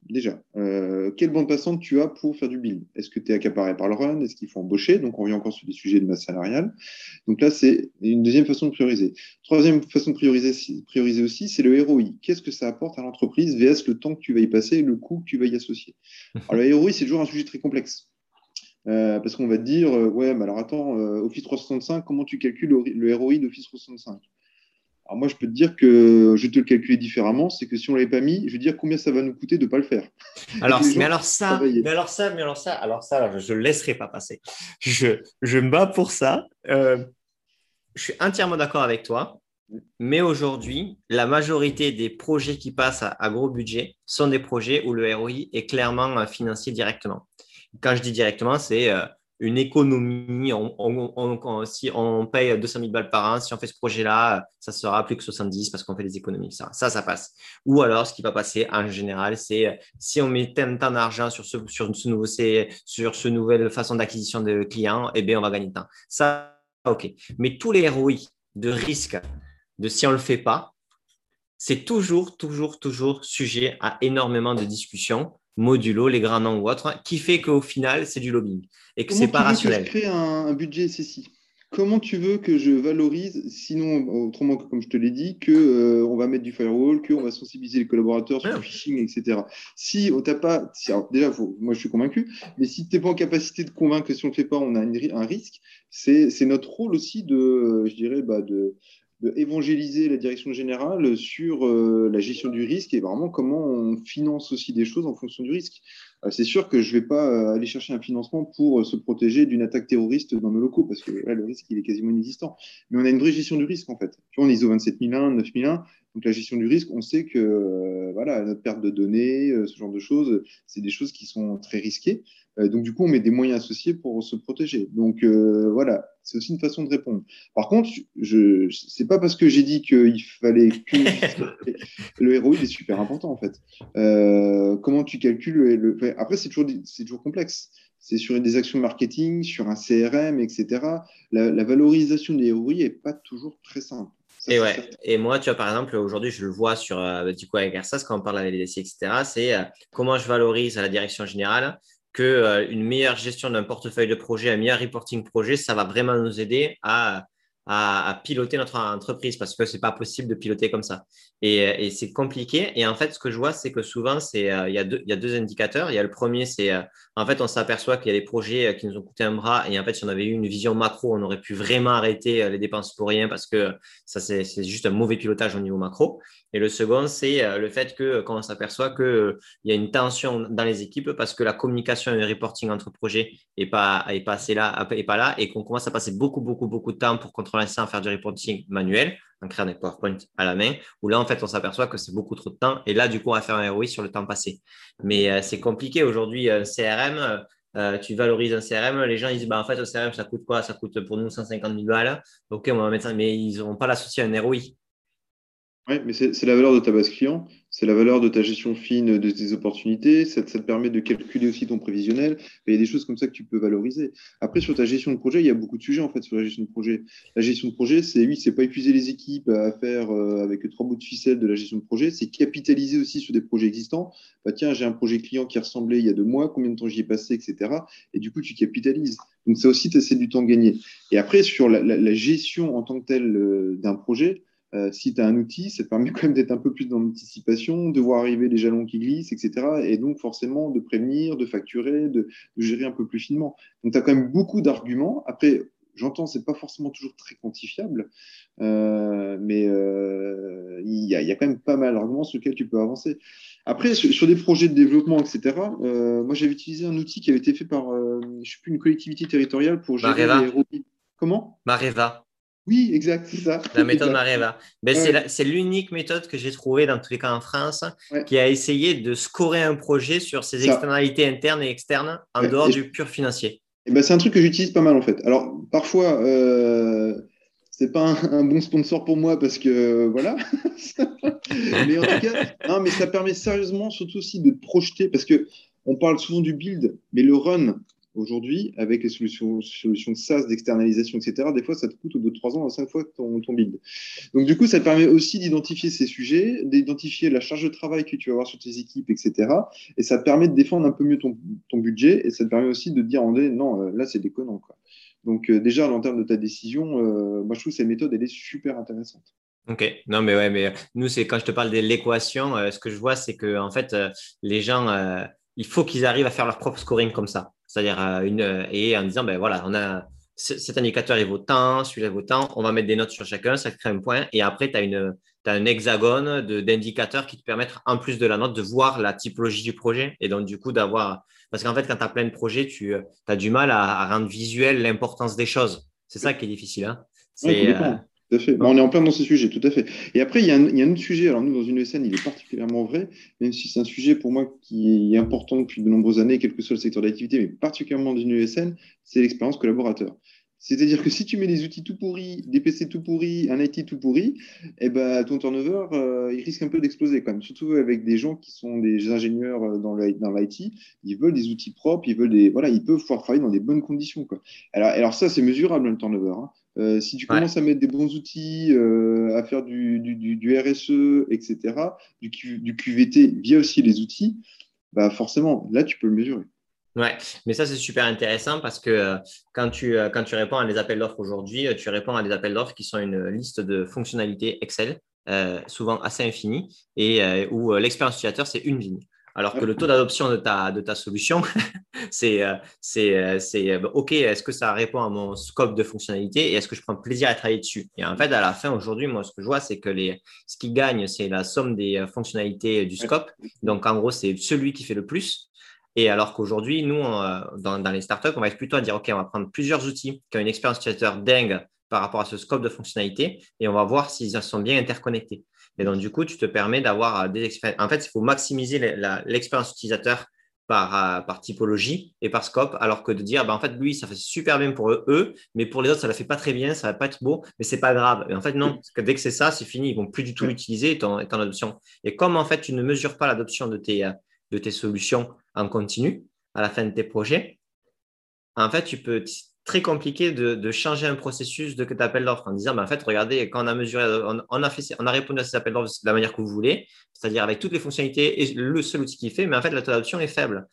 déjà, euh, quelle bande passante tu as pour faire du build? Est-ce que tu es accaparé par le run? Est-ce qu'il faut embaucher? Donc, on revient encore sur des sujets de masse salariale. Donc là, c'est une deuxième façon de prioriser. Troisième façon de prioriser, prioriser aussi, c'est le ROI. Qu'est-ce que ça apporte à l'entreprise VS le temps que tu vas y passer et le coût que tu vas y associer? Alors, le ROI, c'est toujours un sujet très complexe. Euh, parce qu'on va te dire, euh, ouais, mais alors attends, Office 365, comment tu calcules le ROI d'Office 365 alors moi, je peux te dire que je vais te le calculer différemment. C'est que si on ne l'avait pas mis, je vais dire combien ça va nous coûter de ne pas le faire. Alors, mais alors ça, mais alors ça, mais alors ça, alors ça, je ne laisserai pas passer. Je, je me bats pour ça. Euh, je suis entièrement d'accord avec toi. Mais aujourd'hui, la majorité des projets qui passent à, gros budget sont des projets où le ROI est clairement euh, financier directement. Quand je dis directement, c'est euh, une économie. On, si on paye 200 000 balles par an, si on fait ce projet-là, ça sera plus que 70 parce qu'on fait des économies. Ça, ça, passe. Ou alors, ce qui va passer en général, c'est si on met tant, d'argent sur ce, nouveau, sur ce nouvelle façon d'acquisition de clients, eh bien, on va gagner de temps. Ça, OK. Mais tous les ROI de risque de si on le fait pas, c'est toujours, toujours, toujours sujet à énormément de discussions modulo, les grands noms ou autres, qui fait qu'au final, c'est du lobbying et que c'est pas rationnel. Que je crée un, budget SSI Comment tu veux que je valorise, sinon, autrement que comme je te l'ai dit, qu'on euh, on va mettre du firewall, qu'on va sensibiliser les collaborateurs sur le phishing, etc. Si on t'a pas, déjà, moi je suis convaincu, mais si tu n'es pas en capacité de convaincre que si on ne le fait pas, on a un risque, c'est notre rôle aussi de, je dirais, bah, de, évangéliser la direction générale sur euh, la gestion du risque et vraiment comment on finance aussi des choses en fonction du risque. Euh, c'est sûr que je ne vais pas euh, aller chercher un financement pour se protéger d'une attaque terroriste dans nos locaux parce que là, le risque il est quasiment inexistant. Mais on a une vraie gestion du risque en fait. Tu on ISO 27001, 9001, donc la gestion du risque, on sait que voilà, notre perte de données, ce genre de choses, c'est des choses qui sont très risquées. Euh, donc, du coup, on met des moyens associés pour se protéger. Donc, euh, voilà, c'est aussi une façon de répondre. Par contre, je, c'est pas parce que j'ai dit qu'il fallait que le ROI est super important, en fait. Euh, comment tu calcules le. Après, c'est toujours, c'est toujours complexe. C'est sur des actions marketing, sur un CRM, etc. La, valorisation des ROI n'est pas toujours très simple. et, ouais. et moi, tu vois, par exemple, aujourd'hui, je le vois sur, du coup, avec Ersas, quand on parle avec les DC, etc., c'est comment je valorise à la direction générale qu'une euh, meilleure gestion d'un portefeuille de projet, un meilleur reporting projet, ça va vraiment nous aider à, piloter notre entreprise parce que c'est pas possible de piloter comme ça. Et, et c'est compliqué. Et en fait, ce que je vois, c'est que souvent, c'est euh, il y, a deux, indicateurs. Il y a le premier, c'est euh, en fait, on s'aperçoit qu'il y a des projets qui nous ont coûté un bras. Et en fait, si on avait eu une vision macro, on aurait pu vraiment arrêter les dépenses pour rien parce que ça, c'est juste un mauvais pilotage au niveau macro. Et le second, c'est euh, le fait que euh, quand on s'aperçoit qu'il euh, y a une tension dans les équipes parce que la communication et le reporting entre projets n'est pas, est pas, là, pas là et qu'on commence à passer beaucoup, beaucoup, beaucoup de temps pour contrôler ça, faire du reporting manuel, en créant des PowerPoint à la main, où là, en fait, on s'aperçoit que c'est beaucoup trop de temps. Et là, du coup, on va faire un ROI sur le temps passé. Mais c'est compliqué aujourd'hui, un CRM. tu valorises un CRM, les gens disent bah, en fait, le CRM, ça coûte quoi? Ça coûte pour nous 150 000 balles. Ok, on va mettre ça, mais ils n'auront pas l'associé à un ROI. Oui, mais c'est la valeur de ta base client, c'est la valeur de ta gestion fine de tes opportunités, ça, te permet de calculer aussi ton prévisionnel. Il y a des choses comme ça que tu peux valoriser. Après, sur ta gestion de projet, il y a beaucoup de sujets en fait sur la gestion de projet. La gestion de projet, c'est oui, c'est pas épuiser les équipes à faire euh, avec trois bouts de ficelle de la gestion de projet, c'est capitaliser aussi sur des projets existants. Bah, tiens, j'ai un projet client qui ressemblait il y a deux mois, combien de temps j'y ai passé, etc. Et du coup, tu capitalises. Donc, ça aussi, tu du temps gagné. Et après, sur la, la gestion en tant que telle euh, d'un projet, euh, si tu as un outil, ça te permet quand même d'être un peu plus dans l'anticipation, de voir arriver les jalons qui glissent, etc. Et donc forcément de prévenir, de facturer, de, gérer un peu plus finement. Donc tu as quand même beaucoup d'arguments. Après, j'entends, c'est pas forcément toujours très quantifiable, euh, mais euh, il y, a quand même pas mal d'arguments sur lesquels tu peux avancer. Après, sur, des projets de développement, etc., moi j'avais utilisé un outil qui avait été fait par, je sais plus, une collectivité territoriale pour gérer les Comment? Mareva. Oui, exact, c'est ça. La méthode Mareva. Ben, C'est l'unique méthode que j'ai trouvée dans tous les cas en France qui a essayé de scorer un projet sur ses externalités internes et externes en dehors du pur financier. Et ben, c'est un truc que j'utilise pas mal en fait. Alors parfois, euh, c'est pas un, bon sponsor pour moi parce que voilà. mais en tout cas, non, mais ça permet sérieusement surtout aussi de projeter parce que on parle souvent du build, mais le run, aujourd'hui, avec les solutions, solutions de SaaS, d'externalisation, etc., des fois, ça te coûte au bout de trois ans à cinq fois ton, build. Donc, du coup, ça te permet aussi d'identifier ces sujets, d'identifier la charge de travail que tu vas avoir sur tes équipes, etc. Et ça te permet de défendre un peu mieux ton, budget et ça te permet aussi de dire, non, euh, là, c'est déconnant. Donc, euh, déjà, en termes de ta décision, euh, moi, je trouve que cette méthode, elle est super intéressante. Ok, non mais ouais, mais nous c'est quand je te parle de l'équation, ce que je vois c'est que en fait les gens, il faut qu'ils arrivent à faire leur propre scoring comme ça. C'est-à-dire euh, une euh, et en disant ben voilà, on a cet indicateur il vaut tant, celui-là vaut tant, on va mettre des notes sur chacun, ça crée un point et après tu as une as un hexagone d'indicateurs qui te permettent, en plus de la note, de voir la typologie du projet. Et donc, du coup, d'avoir. Parce qu'en fait, quand tu as plein de projets, tu euh, as du mal à, rendre visuel l'importance des choses. C'est ça qui est difficile. Hein c'est, tout à fait. Bah, on est en plein dans ce sujet, tout à fait. Et après, il y, a un, il y, a un, autre sujet. Alors, nous, dans une ESN, il est particulièrement vrai, même si c'est un sujet pour moi qui est important depuis de nombreuses années, quel que soit le secteur d'activité, mais particulièrement dans une ESN, c'est l'expérience collaborateur. C'est-à-dire que si tu mets des outils tout pourris, des PC tout pourris, un IT tout pourri, eh ben, ton turnover, euh, il risque un peu d'exploser quand même. Surtout avec des gens qui sont des ingénieurs euh, dans l'IT, ils veulent des outils propres, ils veulent des, voilà, ils peuvent pouvoir travailler dans des bonnes conditions. Quoi. Alors, alors ça, c'est mesurable le turnover. Hein. Euh, si tu commences à mettre des bons outils, euh, à faire du, du, RSE, etc., du, du, QVT via aussi les outils, bah forcément, là, tu peux le mesurer. Ouais, mais ça, c'est super intéressant parce que euh, quand, tu, quand tu réponds à des appels d'offres aujourd'hui, tu réponds à des appels d'offres qui sont une liste de fonctionnalités Excel, souvent assez infinie, et où l'expérience utilisateur, c'est une ligne. Alors que le taux d'adoption de ta, de ta solution, c'est euh, euh, euh, OK, est-ce que ça répond à mon scope de fonctionnalité et est-ce que je prends plaisir à travailler dessus? Et en fait, à la fin, aujourd'hui, moi, ce que je vois, c'est que les, ce qui gagne, c'est la somme des fonctionnalités du scope. Donc, en gros, c'est celui qui fait le plus. Et alors qu'aujourd'hui, nous, dans, dans, les startups, on va être plutôt à dire, OK, on va prendre plusieurs outils qui ont une expérience utilisateur dingue par rapport à ce scope de fonctionnalité et on va voir s'ils sont bien interconnectés. Et donc, du coup, tu te permets d'avoir euh, des expériences. En fait, il faut maximiser l'expérience utilisateur par, euh, par, typologie et par scope, alors que de dire, ben, en fait, lui, ça fait super bien pour eux, mais pour les autres, ça ne la fait pas très bien, ça ne va pas être beau, mais ce n'est pas grave. Et en fait, non, que dès que c'est ça, c'est fini, ils ne vont plus du tout l'utiliser, ton, ton adoption. Et comme en fait, tu ne mesures pas l'adoption de tes, euh, de tes solutions en continu à la fin de tes projets, en fait, tu peux très compliqué de, changer un processus de appel d'offres en disant, ben, en fait, regardez, quand on a mesuré, on, a, fait, on a répondu à ces appels d'offres de la manière que vous voulez, c'est-à-dire avec toutes les fonctionnalités et le seul outil qui fait, mais en fait, la taux d'adoption est faible.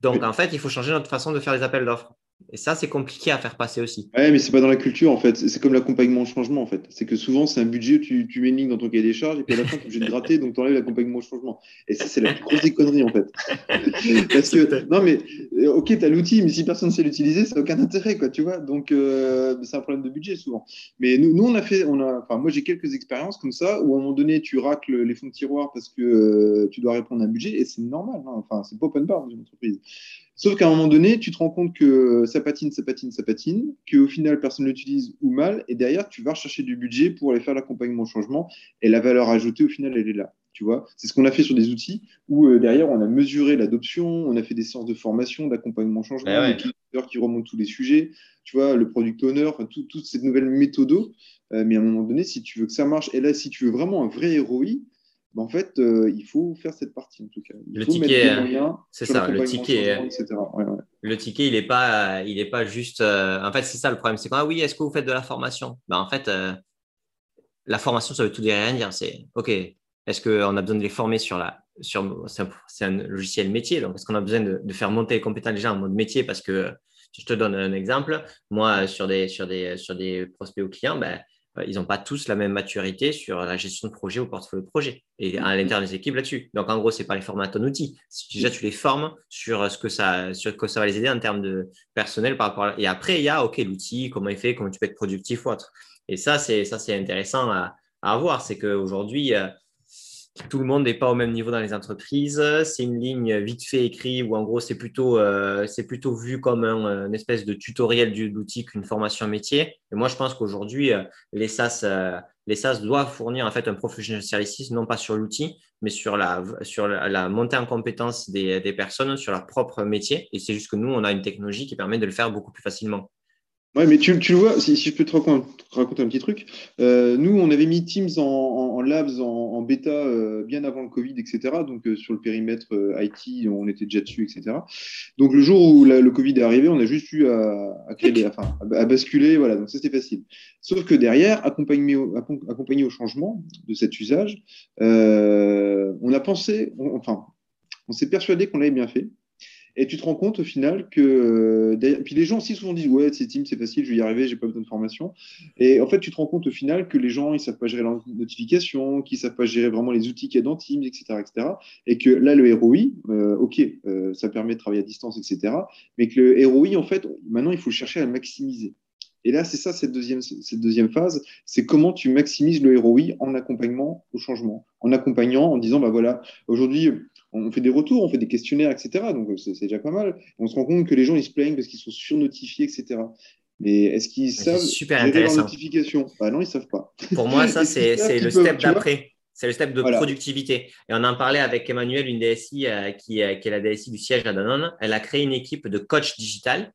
Donc, en fait, il faut changer notre façon de faire les appels d'offres. Et ça, c'est compliqué à faire passer aussi. Ouais, mais c'est pas dans la culture en fait. C'est comme l'accompagnement au changement en fait. C'est que souvent, c'est un budget, tu, tu mets une ligne dans ton cahier des charges et puis à la fin, tu es obligé de gratter, donc tu enlèves l'accompagnement au changement. Et ça, c'est la plus grosse des conneries en fait. Parce que, non, mais euh, ok, tu as l'outil, mais si personne ne sait l'utiliser, ça n'a aucun intérêt, quoi, tu vois. Donc, euh, c'est un problème de budget souvent. Mais nous, nous on a fait, on a, enfin, moi, j'ai quelques expériences comme ça où à un moment donné, tu racles les fonds de tiroir parce que euh, tu dois répondre à un budget et c'est normal. Hein. Enfin, c'est pas open bar dans une entreprise. Sauf qu'à un moment donné, tu te rends compte que ça patine, ça patine, ça patine, qu'au final, personne ne l'utilise ou mal, et derrière, tu vas rechercher du budget pour aller faire l'accompagnement au changement, et la valeur ajoutée, au final, elle est là. Tu vois, c'est ce qu'on a fait sur des outils où euh, derrière, on a mesuré l'adoption, on a fait des séances de formation, d'accompagnement au changement, ouais, qui remontent tous les sujets, tu vois, le product owner, enfin, toute cette nouvelle méthode. Euh, mais à un moment donné, si tu veux que ça marche, et là, si tu veux vraiment un vrai En fait, euh, il faut faire cette partie en tout cas. le ticket, c'est ça. Le ticket, le ticket, il n'est pas, il est pas juste. Euh, en fait, c'est ça le problème. C'est quand ah oui, est-ce que vous faites de la formation? Ben, en fait, euh, la formation, ça veut tout dire et rien dire. C'est ok. Est-ce qu'on a besoin de les former sur la, sur, c'est un, logiciel métier. Donc, est-ce qu'on a besoin de, de, faire monter les compétences déjà en mode métier? Parce que je te donne un exemple. Moi, sur des, sur des, sur des prospects ou clients, ben, euh, ils n'ont pas tous la même maturité sur la gestion de projet ou portefeuille de projet et à l'intérieur des équipes là-dessus. Donc, en gros, c'est pas les former à ton outil. Déjà, tu les formes sur ce que ça, sur que ça va les aider en termes de personnel par rapport à... Et après, il y a, OK, l'outil, comment il fait, comment tu peux être productif ou autre. Et ça, c'est, ça, c'est intéressant à, à voir. C'est qu'aujourd'hui, euh, tout le monde n'est pas au même niveau dans les entreprises. C'est une ligne vite fait écrite où en gros c'est plutôt, euh, c'est plutôt vu comme un, une espèce de tutoriel de l'outil qu'une formation métier. Et moi je pense qu'aujourd'hui euh, les SaaS, euh, les SaaS doivent fournir en fait un professional services non pas sur l'outil mais sur la, sur la, montée en compétence des, des personnes sur leur propre métier. Et c'est juste que nous on a une technologie qui permet de le faire beaucoup plus facilement. Ouais, mais tu, tu le vois, si, je peux te raconter, un petit truc. Euh, nous, on avait mis Teams en, en, labs, en, en bêta, euh, bien avant le Covid, etc. Donc, euh, sur le périmètre euh, IT, on était déjà dessus, etc. Donc, le jour où le Covid est arrivé, on a juste eu à, à, basculer. Voilà, donc ça, c'était facile. Sauf que derrière, accompagné au, accompagné au changement de cet usage, on a pensé, enfin, on s'est persuadé qu'on l'avait bien fait. Et tu te rends compte au final que. Euh, puis les gens aussi souvent disent Ouais, c'est Teams, c'est facile, je vais y arriver, j'ai pas besoin de formation. Et en fait, tu te rends compte au final que les gens, ils savent pas gérer leurs notifications, qu'ils savent pas gérer vraiment les outils qu'il y a dans Teams, etc. etc. et que là, le ROI, euh, OK, euh, ça permet de travailler à distance, etc. Mais que le ROI, en fait, maintenant, il faut chercher à le maximiser. Et là, c'est ça, cette deuxième, cette deuxième phase, c'est comment tu maximises le ROI en accompagnement au changement, en accompagnant, en disant, bah voilà, aujourd'hui, on fait des retours, on fait des questionnaires, etc. Donc c'est déjà pas mal. On se rend compte que les gens ils se plaignent parce qu'ils sont surnotifiés, etc. Mais est-ce qu'ils savent super intéressant. leur notification? Bah non, ils savent pas. Pour moi, ça c'est le step d'après. C'est le step de productivité. Et on en parlait avec Emmanuel, une DSI euh, qui, euh, qui, est la DSI du siège à Danone. Elle a créé une équipe de coach digital.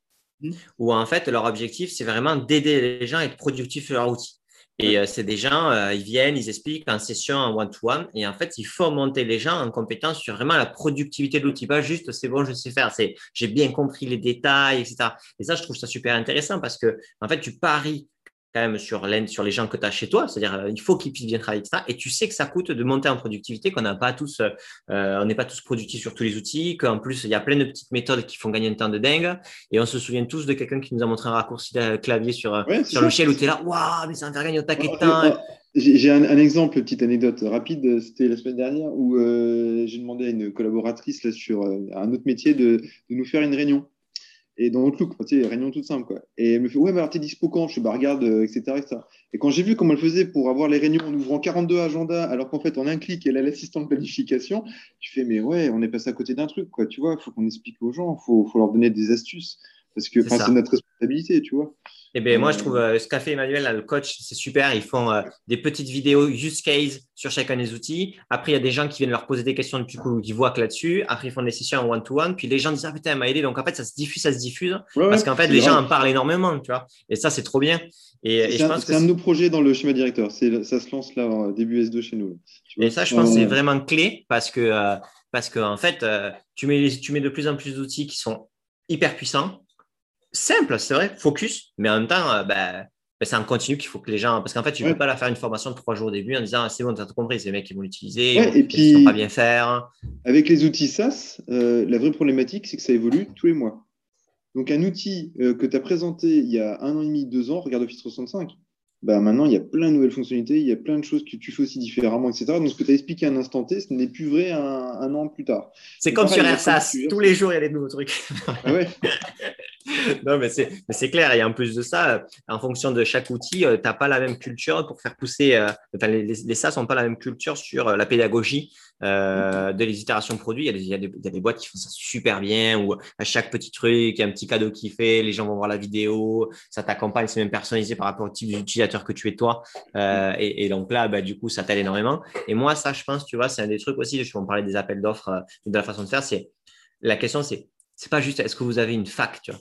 Où en fait leur objectif c'est vraiment d'aider les gens à être productifs sur leur outil. Et euh, c'est des gens, euh, ils viennent, ils expliquent en session, en one-to-one. et en fait, il faut monter les gens en compétence sur vraiment la productivité de l'outil. Pas juste, c'est bon, je sais faire. C'est, j'ai bien compris les détails, etc. Et ça, je trouve ça super intéressant parce que, en fait, tu paries quand même sur, sur les gens que tu as chez toi, c'est-à-dire euh, il faut qu'ils puissent bien travailler, etc. Et tu sais que ça coûte de monter en productivité, qu'on n'a pas tous, euh, on n'est pas tous productifs sur tous les outils, qu'en plus il y a plein de petites méthodes qui font gagner un temps de dingue. Et on se souvient tous de quelqu'un qui nous a montré un raccourci de clavier sur, euh, sur le ciel où tu es là, waouh, mais ça va faire gagner au taquet de temps. J'ai un, un, exemple, petite anecdote rapide. C'était la semaine dernière où j'ai demandé à une collaboratrice là, sur un autre métier de, de nous faire une réunion et dans Outlook, tu sais, réunion toute simple. Quoi. Et elle me fait Ouais, mais alors t'es dispo quand? Je suis bah, regarde, etc., euh, etc. Et quand j'ai vu comment elle faisait pour avoir les réunions en ouvrant 42 agendas, alors qu'en fait, en un clic, elle a l'assistant de planification, tu fais Mais ouais, on est passé à côté d'un truc, quoi. Tu vois, il faut qu'on explique aux gens, il faut, faut, leur donner des astuces. Parce que c'est notre responsabilité, tu vois. Eh bien, moi, je trouve euh, ce qu'a fait Emmanuel, le coach, c'est super. Ils font euh, des petites vidéos use case sur chacun des outils. Après, il y a des gens qui viennent leur poser des questions, du coup, ils voient que là-dessus. Après, ils font des sessions en one-to-one. Puis les gens disent Ah putain, elle m'a aidé. Donc, en fait, ça se diffuse, ça se diffuse. parce qu'en fait, les gens en parlent énormément, tu vois. Et ça, c'est trop bien. Et, c'est un, un, de nos projets dans le schéma directeur. Ça se lance là, début S2 chez nous. Et ça, je pense, c'est vraiment clé parce que, euh, parce que en fait, tu, mets, tu mets de plus en plus d'outils qui sont hyper puissants simple, c'est vrai, focus, mais en même temps, euh, ben, ben, c'est un continu qu'il faut que les gens. Parce qu'en fait, tu ne peux pas la faire une formation de trois jours au début en disant ah, c'est bon, tu as tout compris, c'est les mecs qui vont l'utiliser, et puis, vont pas bien faire. Avec les outils SaaS, euh, la vraie problématique, c'est que ça évolue tous les mois. Donc, un outil euh, que tu as présenté il y a un an et demi, deux ans, regarde Office 365. Bah maintenant, il y a plein de nouvelles fonctionnalités, il y a plein de choses que tu fais aussi différemment, etc. Donc, ce que tu as expliqué à un instant T, ce n'est plus vrai un, an plus tard. C'est comme sur AirSAS, tous les jours, il y a des nouveaux trucs. Ah ouais. non, mais c'est clair. Et en plus de ça, en fonction de chaque outil, euh, tu n'as pas la même culture pour faire pousser. Euh, enfin, les, les, SaaS n'ont pas la même culture sur euh, la pédagogie euh, de les itérations produits. Il y, a des, il, y a des, boîtes qui font ça super bien, où à chaque petit truc, il y a un petit cadeau qui fait, les gens vont voir la vidéo, ça t'accompagne, c'est même personnalisé par rapport au type d'utilisateur que tu es toi. Euh, et, et, donc là, bah, du coup, ça t'aide énormément. Et moi, ça, je pense, tu vois, c'est un des trucs aussi, je vais en parler des appels d'offres, euh, de la façon de faire, c'est la question, c'est c'est pas juste est-ce que vous avez une fac, tu vois?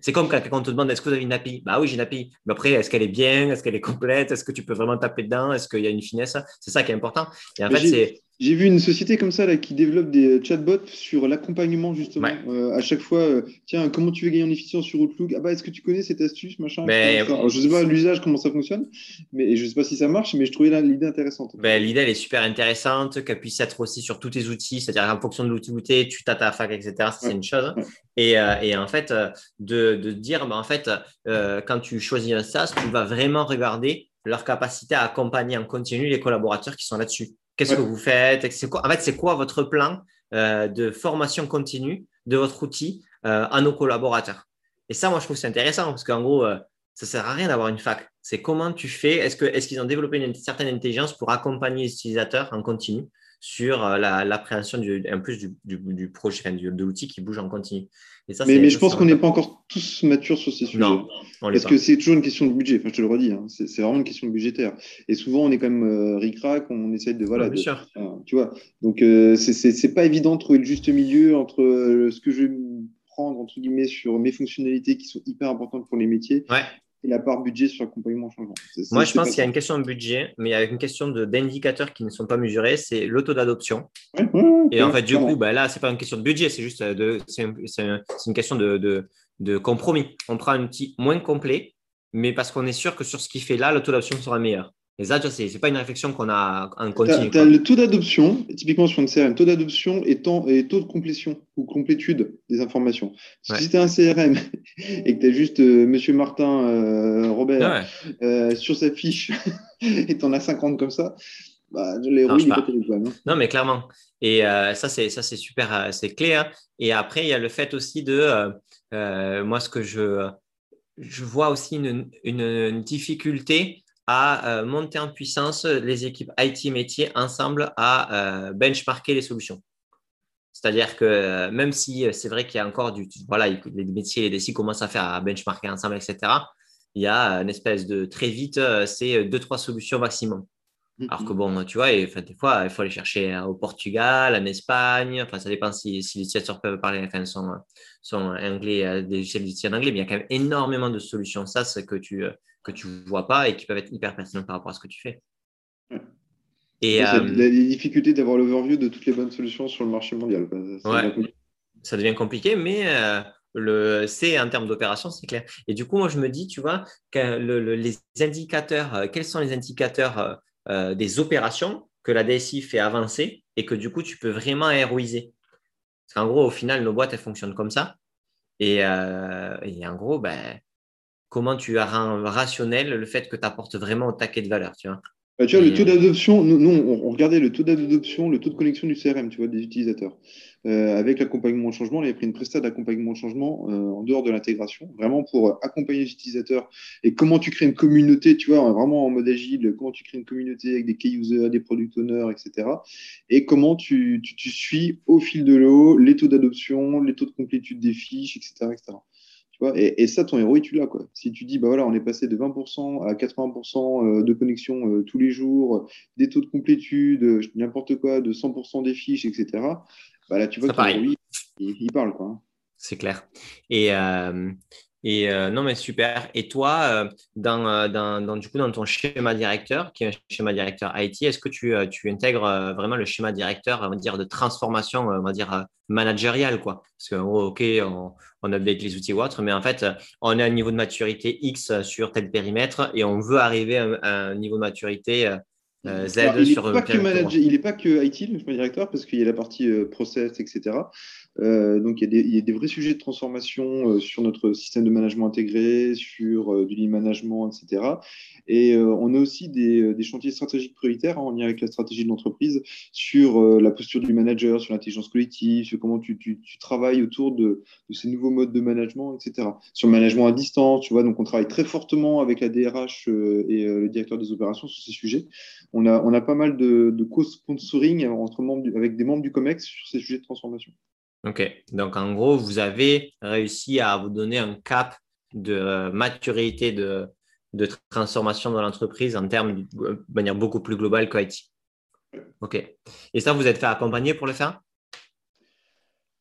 C'est comme quand on te demande est-ce que vous avez une API Bah oui, j'ai une API. Mais après, est-ce qu'elle est bien? Est-ce qu'elle est complète? Est-ce que tu peux vraiment taper dedans? Est-ce qu'il y a une finesse? C'est ça qui est important. Et en fait, c'est j'ai vu une société comme ça là, qui développe des chatbots sur l'accompagnement justement. Euh, à chaque fois, euh, tiens, comment tu veux gagner en efficience sur Outlook? Ah bah, est-ce que tu connais cette astuce, machin. Alors, Je sais pas l'usage, comment ça fonctionne, mais je sais pas si ça marche, mais je trouvais l'idée intéressante. Ben, l'idée, elle est super intéressante, qu'elle puisse être aussi sur tous tes outils, c'est-à-dire en fonction de l'outil où tu tu as ta fac, etc. c'est une chose. Et, euh, et, en fait, de, de dire, ben, en fait, quand tu choisis un SaaS, tu vas vraiment regarder leur capacité à accompagner en continu les collaborateurs qui sont là-dessus. Qu'est-ce que vous faites? En fait, c'est quoi votre plan euh, de formation continue de votre outil euh, à nos collaborateurs? Et ça, moi, je trouve c'est intéressant parce qu'en gros, euh, ça sert à rien d'avoir une fac. C'est comment tu fais? Est-ce qu'ils est qu'ils ont développé une certaine intelligence pour accompagner les utilisateurs en continu? Sur euh, l'appréhension du, en plus du, du, projet, de l'outil qui bouge en continu. mais, je pense qu'on n'est pas encore tous matures sur ces sujets. Non, Parce que c'est toujours une question de budget. Enfin, je te le redis, hein. c'est vraiment une question budgétaire. Et souvent, on est quand même euh, ric-rac, on essaie de. Voilà, bien sûr. tu vois. Donc, euh, c'est pas évident de trouver le juste milieu entre euh, ce que je vais prendre, entre guillemets, sur mes fonctionnalités qui sont hyper importantes pour les métiers ouais et la part budget sur l'accompagnement changement. Moi, je pense qu'il y a une question de budget, mais il y a une question d'indicateurs qui ne sont pas mesurés, c'est l'auto d'adoption. et en fait, du coup, bah, là, ce n'est pas une question de budget, c'est juste de, c'est une, question de, de, compromis. On prend un outil moins complet, mais parce qu'on est sûr que sur ce qu'il fait là, l'auto d'adoption sera meilleure. Et ça, ce n'est pas une réflexion qu'on a en continu. Tu as, le taux d'adoption, typiquement sur une CRM, taux d'adoption et, et, taux de complétion ou complétude des informations. Si tu as un CRM et que tu as juste euh, Monsieur Martin, euh, Robert, euh, sur sa fiche et tu en as 50 comme ça, bah, les pas hein. Non, mais clairement. Et ça, c'est super, c'est clair. Et après, il y a le fait aussi de, moi, ce que je, je vois aussi une, une difficulté à euh, monter en puissance les équipes IT métiers ensemble à euh, benchmarker les solutions. C'est-à-dire que euh, même si c'est vrai qu'il y a encore du. Voilà, les métiers et les DSI commencent à faire à benchmarker ensemble, etc., il y a une espèce de très vite, c'est deux, trois solutions maximum. Alors que bon, tu vois, et, des fois, il faut aller chercher au Portugal, en Espagne. Enfin, ça dépend si, si les utilisateurs peuvent parler, enfin, sont, sont anglais, des utilisateurs en anglais, mais il y a quand même énormément de solutions ça c'est que tu, que tu vois pas et qui peuvent être hyper pertinentes par rapport à ce que tu fais. Et, euh, la difficulté d'avoir l'overview de toutes les bonnes solutions sur le marché mondial. Ça, devient compliqué, mais euh, le, c'est en termes d'opération, c'est clair. Et du coup, moi, je me dis, tu vois, que les indicateurs, euh, quels sont les indicateurs des opérations que la DSI fait avancer et que du coup, tu peux vraiment héroïser. Parce qu'en gros, au final, nos boîtes, elles fonctionnent comme ça. Et, et en gros, ben, comment tu rends rationnel le fait que tu apportes vraiment au taquet de valeur, tu vois. Bah, tu vois, le taux d'adoption, nous, on, regardait le taux d'adoption, le taux de connexion du CRM, tu vois, des utilisateurs. Euh, avec l'accompagnement au changement, on avait pris une prestat d'accompagnement au changement euh, en dehors de l'intégration, vraiment pour accompagner les utilisateurs. Et comment tu crées une communauté, tu vois, vraiment en mode agile, comment tu crées une communauté avec des key users, des product owners, etc. Et comment tu, tu suis au fil de l'eau les taux d'adoption, les taux de complétude des fiches, etc. etc et, ça, ton héros, tu l'as. Quoi. Si tu dis, bah voilà, on est passé de 20% à 80% euh, de connexion euh, tous les jours, des taux de complétude, euh, n'importe quoi, de 100% des fiches, etc., bah là, tu vois que ton héros, il, parle. Quoi. Hein. C'est clair. Et, et euh, non, mais super. Et toi, euh, dans, dans, du coup, dans ton schéma directeur, qui est un schéma directeur IT, est-ce que tu, euh, tu intègres vraiment le schéma directeur, on va dire, de transformation, on va dire, managériale, quoi? Parce que, OK, on, on update les outils ou autre, mais en fait, on est à un niveau de maturité X sur tel périmètre et on veut arriver à, un niveau de maturité Z il sur pas que Il n'est pas que IT, le schéma directeur, parce qu'il y a la partie process, etc. Euh, donc, il y, a des, vrais sujets de transformation euh, sur notre système de management intégré, sur euh, du lean management, etc. Et on a aussi des, chantiers stratégiques prioritaires hein, en lien avec la stratégie de l'entreprise sur la posture du manager, sur l'intelligence collective, sur comment tu, travailles autour de, ces nouveaux modes de management, etc. Sur le management à distance, tu vois, donc on travaille très fortement avec la DRH et le directeur des opérations sur ces sujets. On a, pas mal de, de co-sponsoring entre membres avec des membres du COMEX sur ces sujets de transformation. OK. Donc, en gros, vous avez réussi à vous donner un cap de euh, maturité de, transformation dans l'entreprise en termes de manière beaucoup plus globale qu'IT. OK. Et ça, vous êtes fait accompagner pour le faire?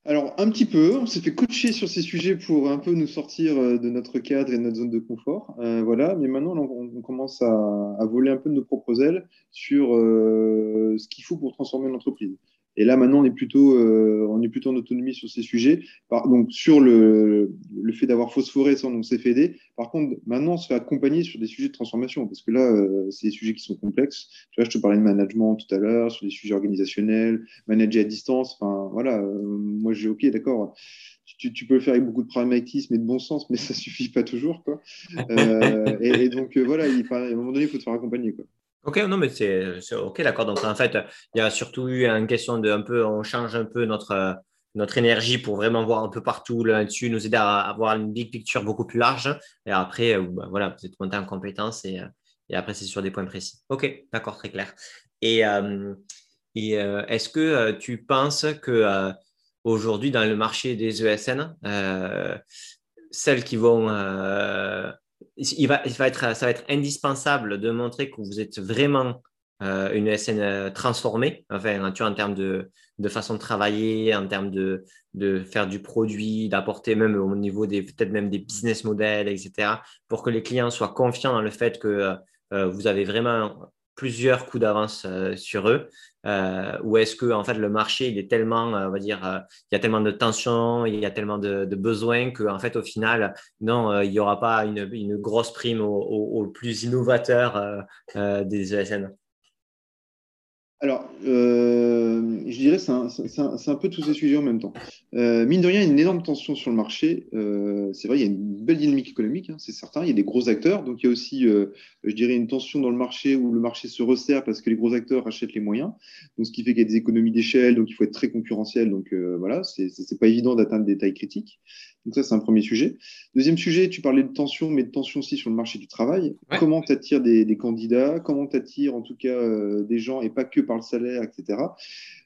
Alors, un petit peu, on s'est fait coacher sur ces sujets pour un peu nous sortir euh, de notre cadre et de notre zone de confort. Euh, voilà, mais maintenant, on, commence à, voler un peu de nos propres ailes sur ce qu'il faut pour transformer l'entreprise. Et là, maintenant, on est plutôt, euh, on est plutôt en autonomie sur ces sujets. donc, sur le, le fait d'avoir phosphoré sans donc CFD. Par contre, maintenant, on se fait accompagner sur des sujets de transformation parce que là, euh, c'est des sujets qui sont complexes. Tu vois, je te parlais de management tout à l'heure, sur des sujets organisationnels, manager à distance. Enfin, voilà, euh, moi, j'ai OK, d'accord. Tu, tu, peux le faire avec beaucoup de pragmatisme et de bon sens, mais ça suffit pas toujours. Quoi. et, et, donc, voilà, il, à un moment donné, il faut te faire accompagner. Quoi. Ok, non, mais c'est OK, d'accord. Donc, en fait, il y a surtout eu une question de un peu, on change un peu notre, notre énergie pour vraiment voir un peu partout là-dessus, nous aider à avoir une big picture beaucoup plus large. Et après, bah, voilà, vous êtes monté en compétence et, et après, c'est sur des points précis. OK, d'accord, très clair. Et, et est-ce que tu penses que aujourd'hui, dans le marché des ESN, celles qui vont il va, il va être, ça va être indispensable de montrer que vous êtes vraiment euh, une ESN euh, transformée, enfin, en termes de, de, façon de travailler, en termes de, de faire du produit, d'apporter même au niveau des peut-être même des business models, etc., pour que les clients soient confiants dans le fait que euh, vous avez vraiment plusieurs coups d'avance sur eux euh, Ou est-ce que en fait le marché il est tellement, euh, on va dire, il y a tellement de tensions, il y a tellement de, besoins que en fait au final, non, il n'y aura pas une, grosse prime au, au plus innovateur des ESN alors, euh, je dirais c'est un, peu tous ces sujets en même temps. Euh, mine de rien, il y a une énorme tension sur le marché. Euh, c'est vrai, il y a une belle dynamique économique, hein, c'est certain. Il y a des gros acteurs. Donc, il y a aussi, je dirais, une tension dans le marché où le marché se resserre parce que les gros acteurs achètent les moyens. Donc, ce qui fait qu'il y a des économies d'échelle. Donc, il faut être très concurrentiel. Donc, voilà, c'est pas évident d'atteindre des tailles critiques. Donc ça, c'est un premier sujet. Deuxième sujet, tu parlais de tension, mais de tension aussi sur le marché du travail. Comment tu attires des, candidats? Comment tu attires en tout cas euh, des gens et pas que par le salaire, etc.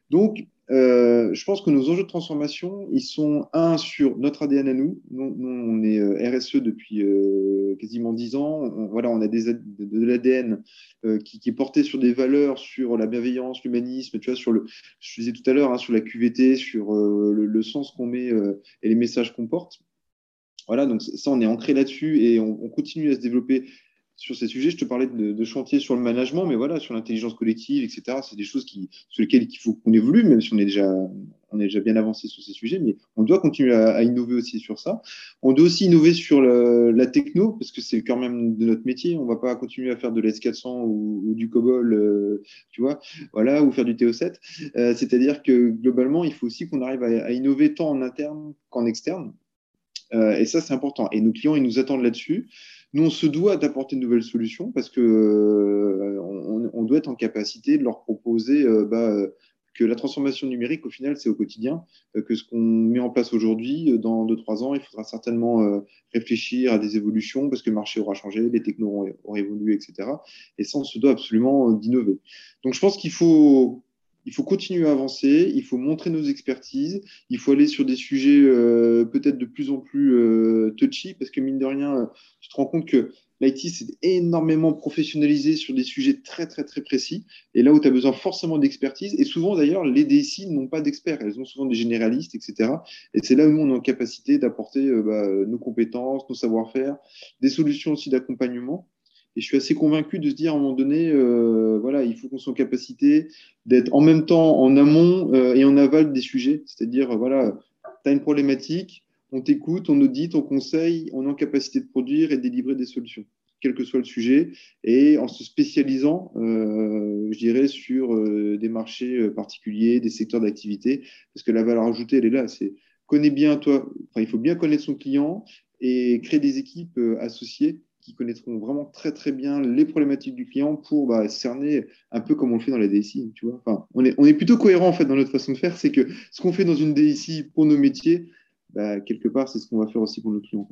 Donc, euh, je pense que nos enjeux de transformation, ils sont, un, sur notre ADN à nous. Nous, on est euh, RSE depuis quasiment dix ans. On, voilà, on a de, l'ADN qui, est porté sur des valeurs, sur la bienveillance, l'humanisme, tu vois, sur le, je disais tout à l'heure, hein, sur la QVT, sur le, sens qu'on met et les messages qu'on porte. Voilà, donc ça, on est ancré là-dessus et on, continue à se développer sur ces sujets. Je te parlais de, de chantier sur le management, mais voilà, sur l'intelligence collective, etc. C'est des choses sur lesquelles il faut qu'on évolue, même si on est déjà, on est déjà bien avancé sur ces sujets, mais on doit continuer à, innover aussi sur ça. On doit aussi innover sur le, la techno, parce que c'est quand même de notre métier. On va pas continuer à faire de l'S400 ou, du COBOL, euh, tu vois, voilà, ou faire du TO7. Euh, C'est-à-dire que globalement, il faut aussi qu'on arrive à, à innover tant en interne qu'en externe. Euh, et ça, c'est important. Et nos clients, ils nous attendent là-dessus. Nous, on se doit d'apporter de nouvelles solutions parce que euh, on, on, doit être en capacité de leur proposer euh, bah, que la transformation numérique, au final, c'est au quotidien, euh, que ce qu'on met en place aujourd'hui, dans deux, trois ans, il faudra certainement réfléchir à des évolutions parce que le marché aura changé, les technos auront évolué, etc. Et ça, on se doit absolument d'innover. Donc, je pense qu'il faut il faut continuer à avancer, il faut montrer nos expertises, il faut aller sur des sujets euh, peut-être de plus en plus euh, touchy, parce que mine de rien, tu te rends compte que l'IT s'est énormément professionnalisé sur des sujets très très très précis, et là où tu as besoin forcément d'expertise, et souvent d'ailleurs, les DSI n'ont pas d'experts, elles ont souvent des généralistes, etc. Et c'est là où nous, on est en capacité d'apporter euh, bah, nos compétences, nos savoir-faire, des solutions aussi d'accompagnement. Et je suis assez convaincu de se dire à un moment donné, euh, voilà, il faut qu'on soit en capacité d'être en même temps en amont euh, et en aval des sujets. C'est-à-dire, voilà, tu as une problématique, on t'écoute, on audite, on conseille, on est en capacité de produire et de délivrer des solutions, quel que soit le sujet, et en se spécialisant, euh, je dirais, sur des marchés particuliers, des secteurs d'activité, parce que la valeur ajoutée, elle est là. C'est connais bien toi, enfin, il faut bien connaître son client et créer des équipes associées qui connaîtront vraiment très très bien les problématiques du client pour bah, cerner un peu comme on le fait dans la DSI. Tu vois enfin, on, est, on est plutôt cohérent en fait dans notre façon de faire. C'est que ce qu'on fait dans une DSI pour nos métiers, bah, quelque part, c'est ce qu'on va faire aussi pour nos clients.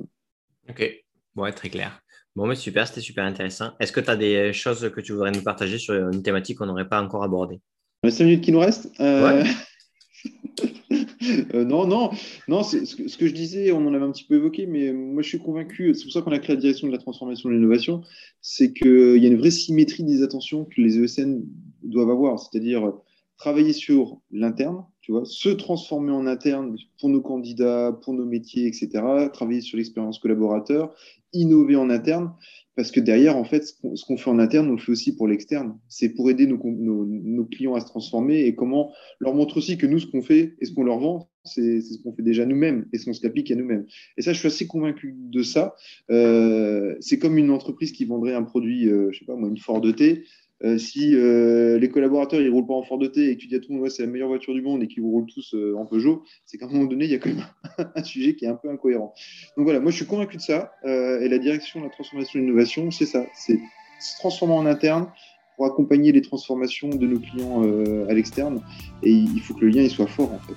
Ok, bon, très clair. Bon, mais super, c'était super intéressant. Est-ce que tu as des choses que tu voudrais nous partager sur une thématique qu'on n'aurait pas encore abordée? Les 5 minutes qui nous restent euh... Euh, non, non, non, ce que, ce que, je disais, on en avait un petit peu évoqué, mais moi je suis convaincu, c'est pour ça qu'on a créé la direction de la transformation de l'innovation, c'est qu'il y a une vraie symétrie des attentions que les ESN doivent avoir, c'est-à-dire travailler sur l'interne, se transformer en interne pour nos candidats, pour nos métiers, etc., travailler sur l'expérience collaborateur, innover en interne, parce que derrière, en fait, ce qu'on fait en interne, on le fait aussi pour l'externe. C'est pour aider nos, clients à se transformer et comment leur montrer aussi que nous, ce qu'on fait et ce qu'on leur vend, c'est ce qu'on fait déjà nous-mêmes et ce qu'on se l'applique à nous-mêmes. Et ça, je suis assez convaincu de ça. Euh, c'est comme une entreprise qui vendrait un produit, euh, je sais pas moi, une Ford T. Euh, si euh, les collaborateurs ils roulent pas en Ford T et que tu dis à tout le monde c'est la meilleure voiture du monde et qu'ils roulent tous euh, en Peugeot, c'est qu'à un moment donné il y a quand même un sujet qui est un peu incohérent. Donc voilà, moi je suis convaincu de ça et la direction de la transformation et de l'innovation, c'est ça, c'est se transformer en interne pour accompagner les transformations de nos clients à l'externe et il faut que le lien il soit fort en fait.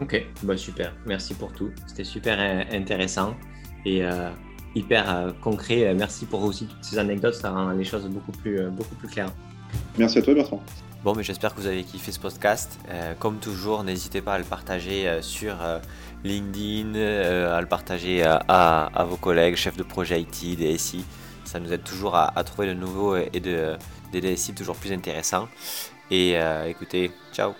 Ok, bah super. Merci pour tout. C'était super intéressant et hyper concret. Merci pour aussi toutes ces anecdotes. Ça rend les choses beaucoup plus, beaucoup plus claires. Merci à toi, Bertrand. Bon, mais j'espère que vous avez kiffé ce podcast. comme toujours, n'hésitez pas à le partager sur LinkedIn, à le partager à, vos collègues, chefs de projet IT, DSI. Ça nous aide toujours à, trouver de nouveaux et de, des DSI toujours plus intéressants. Et écoutez, ciao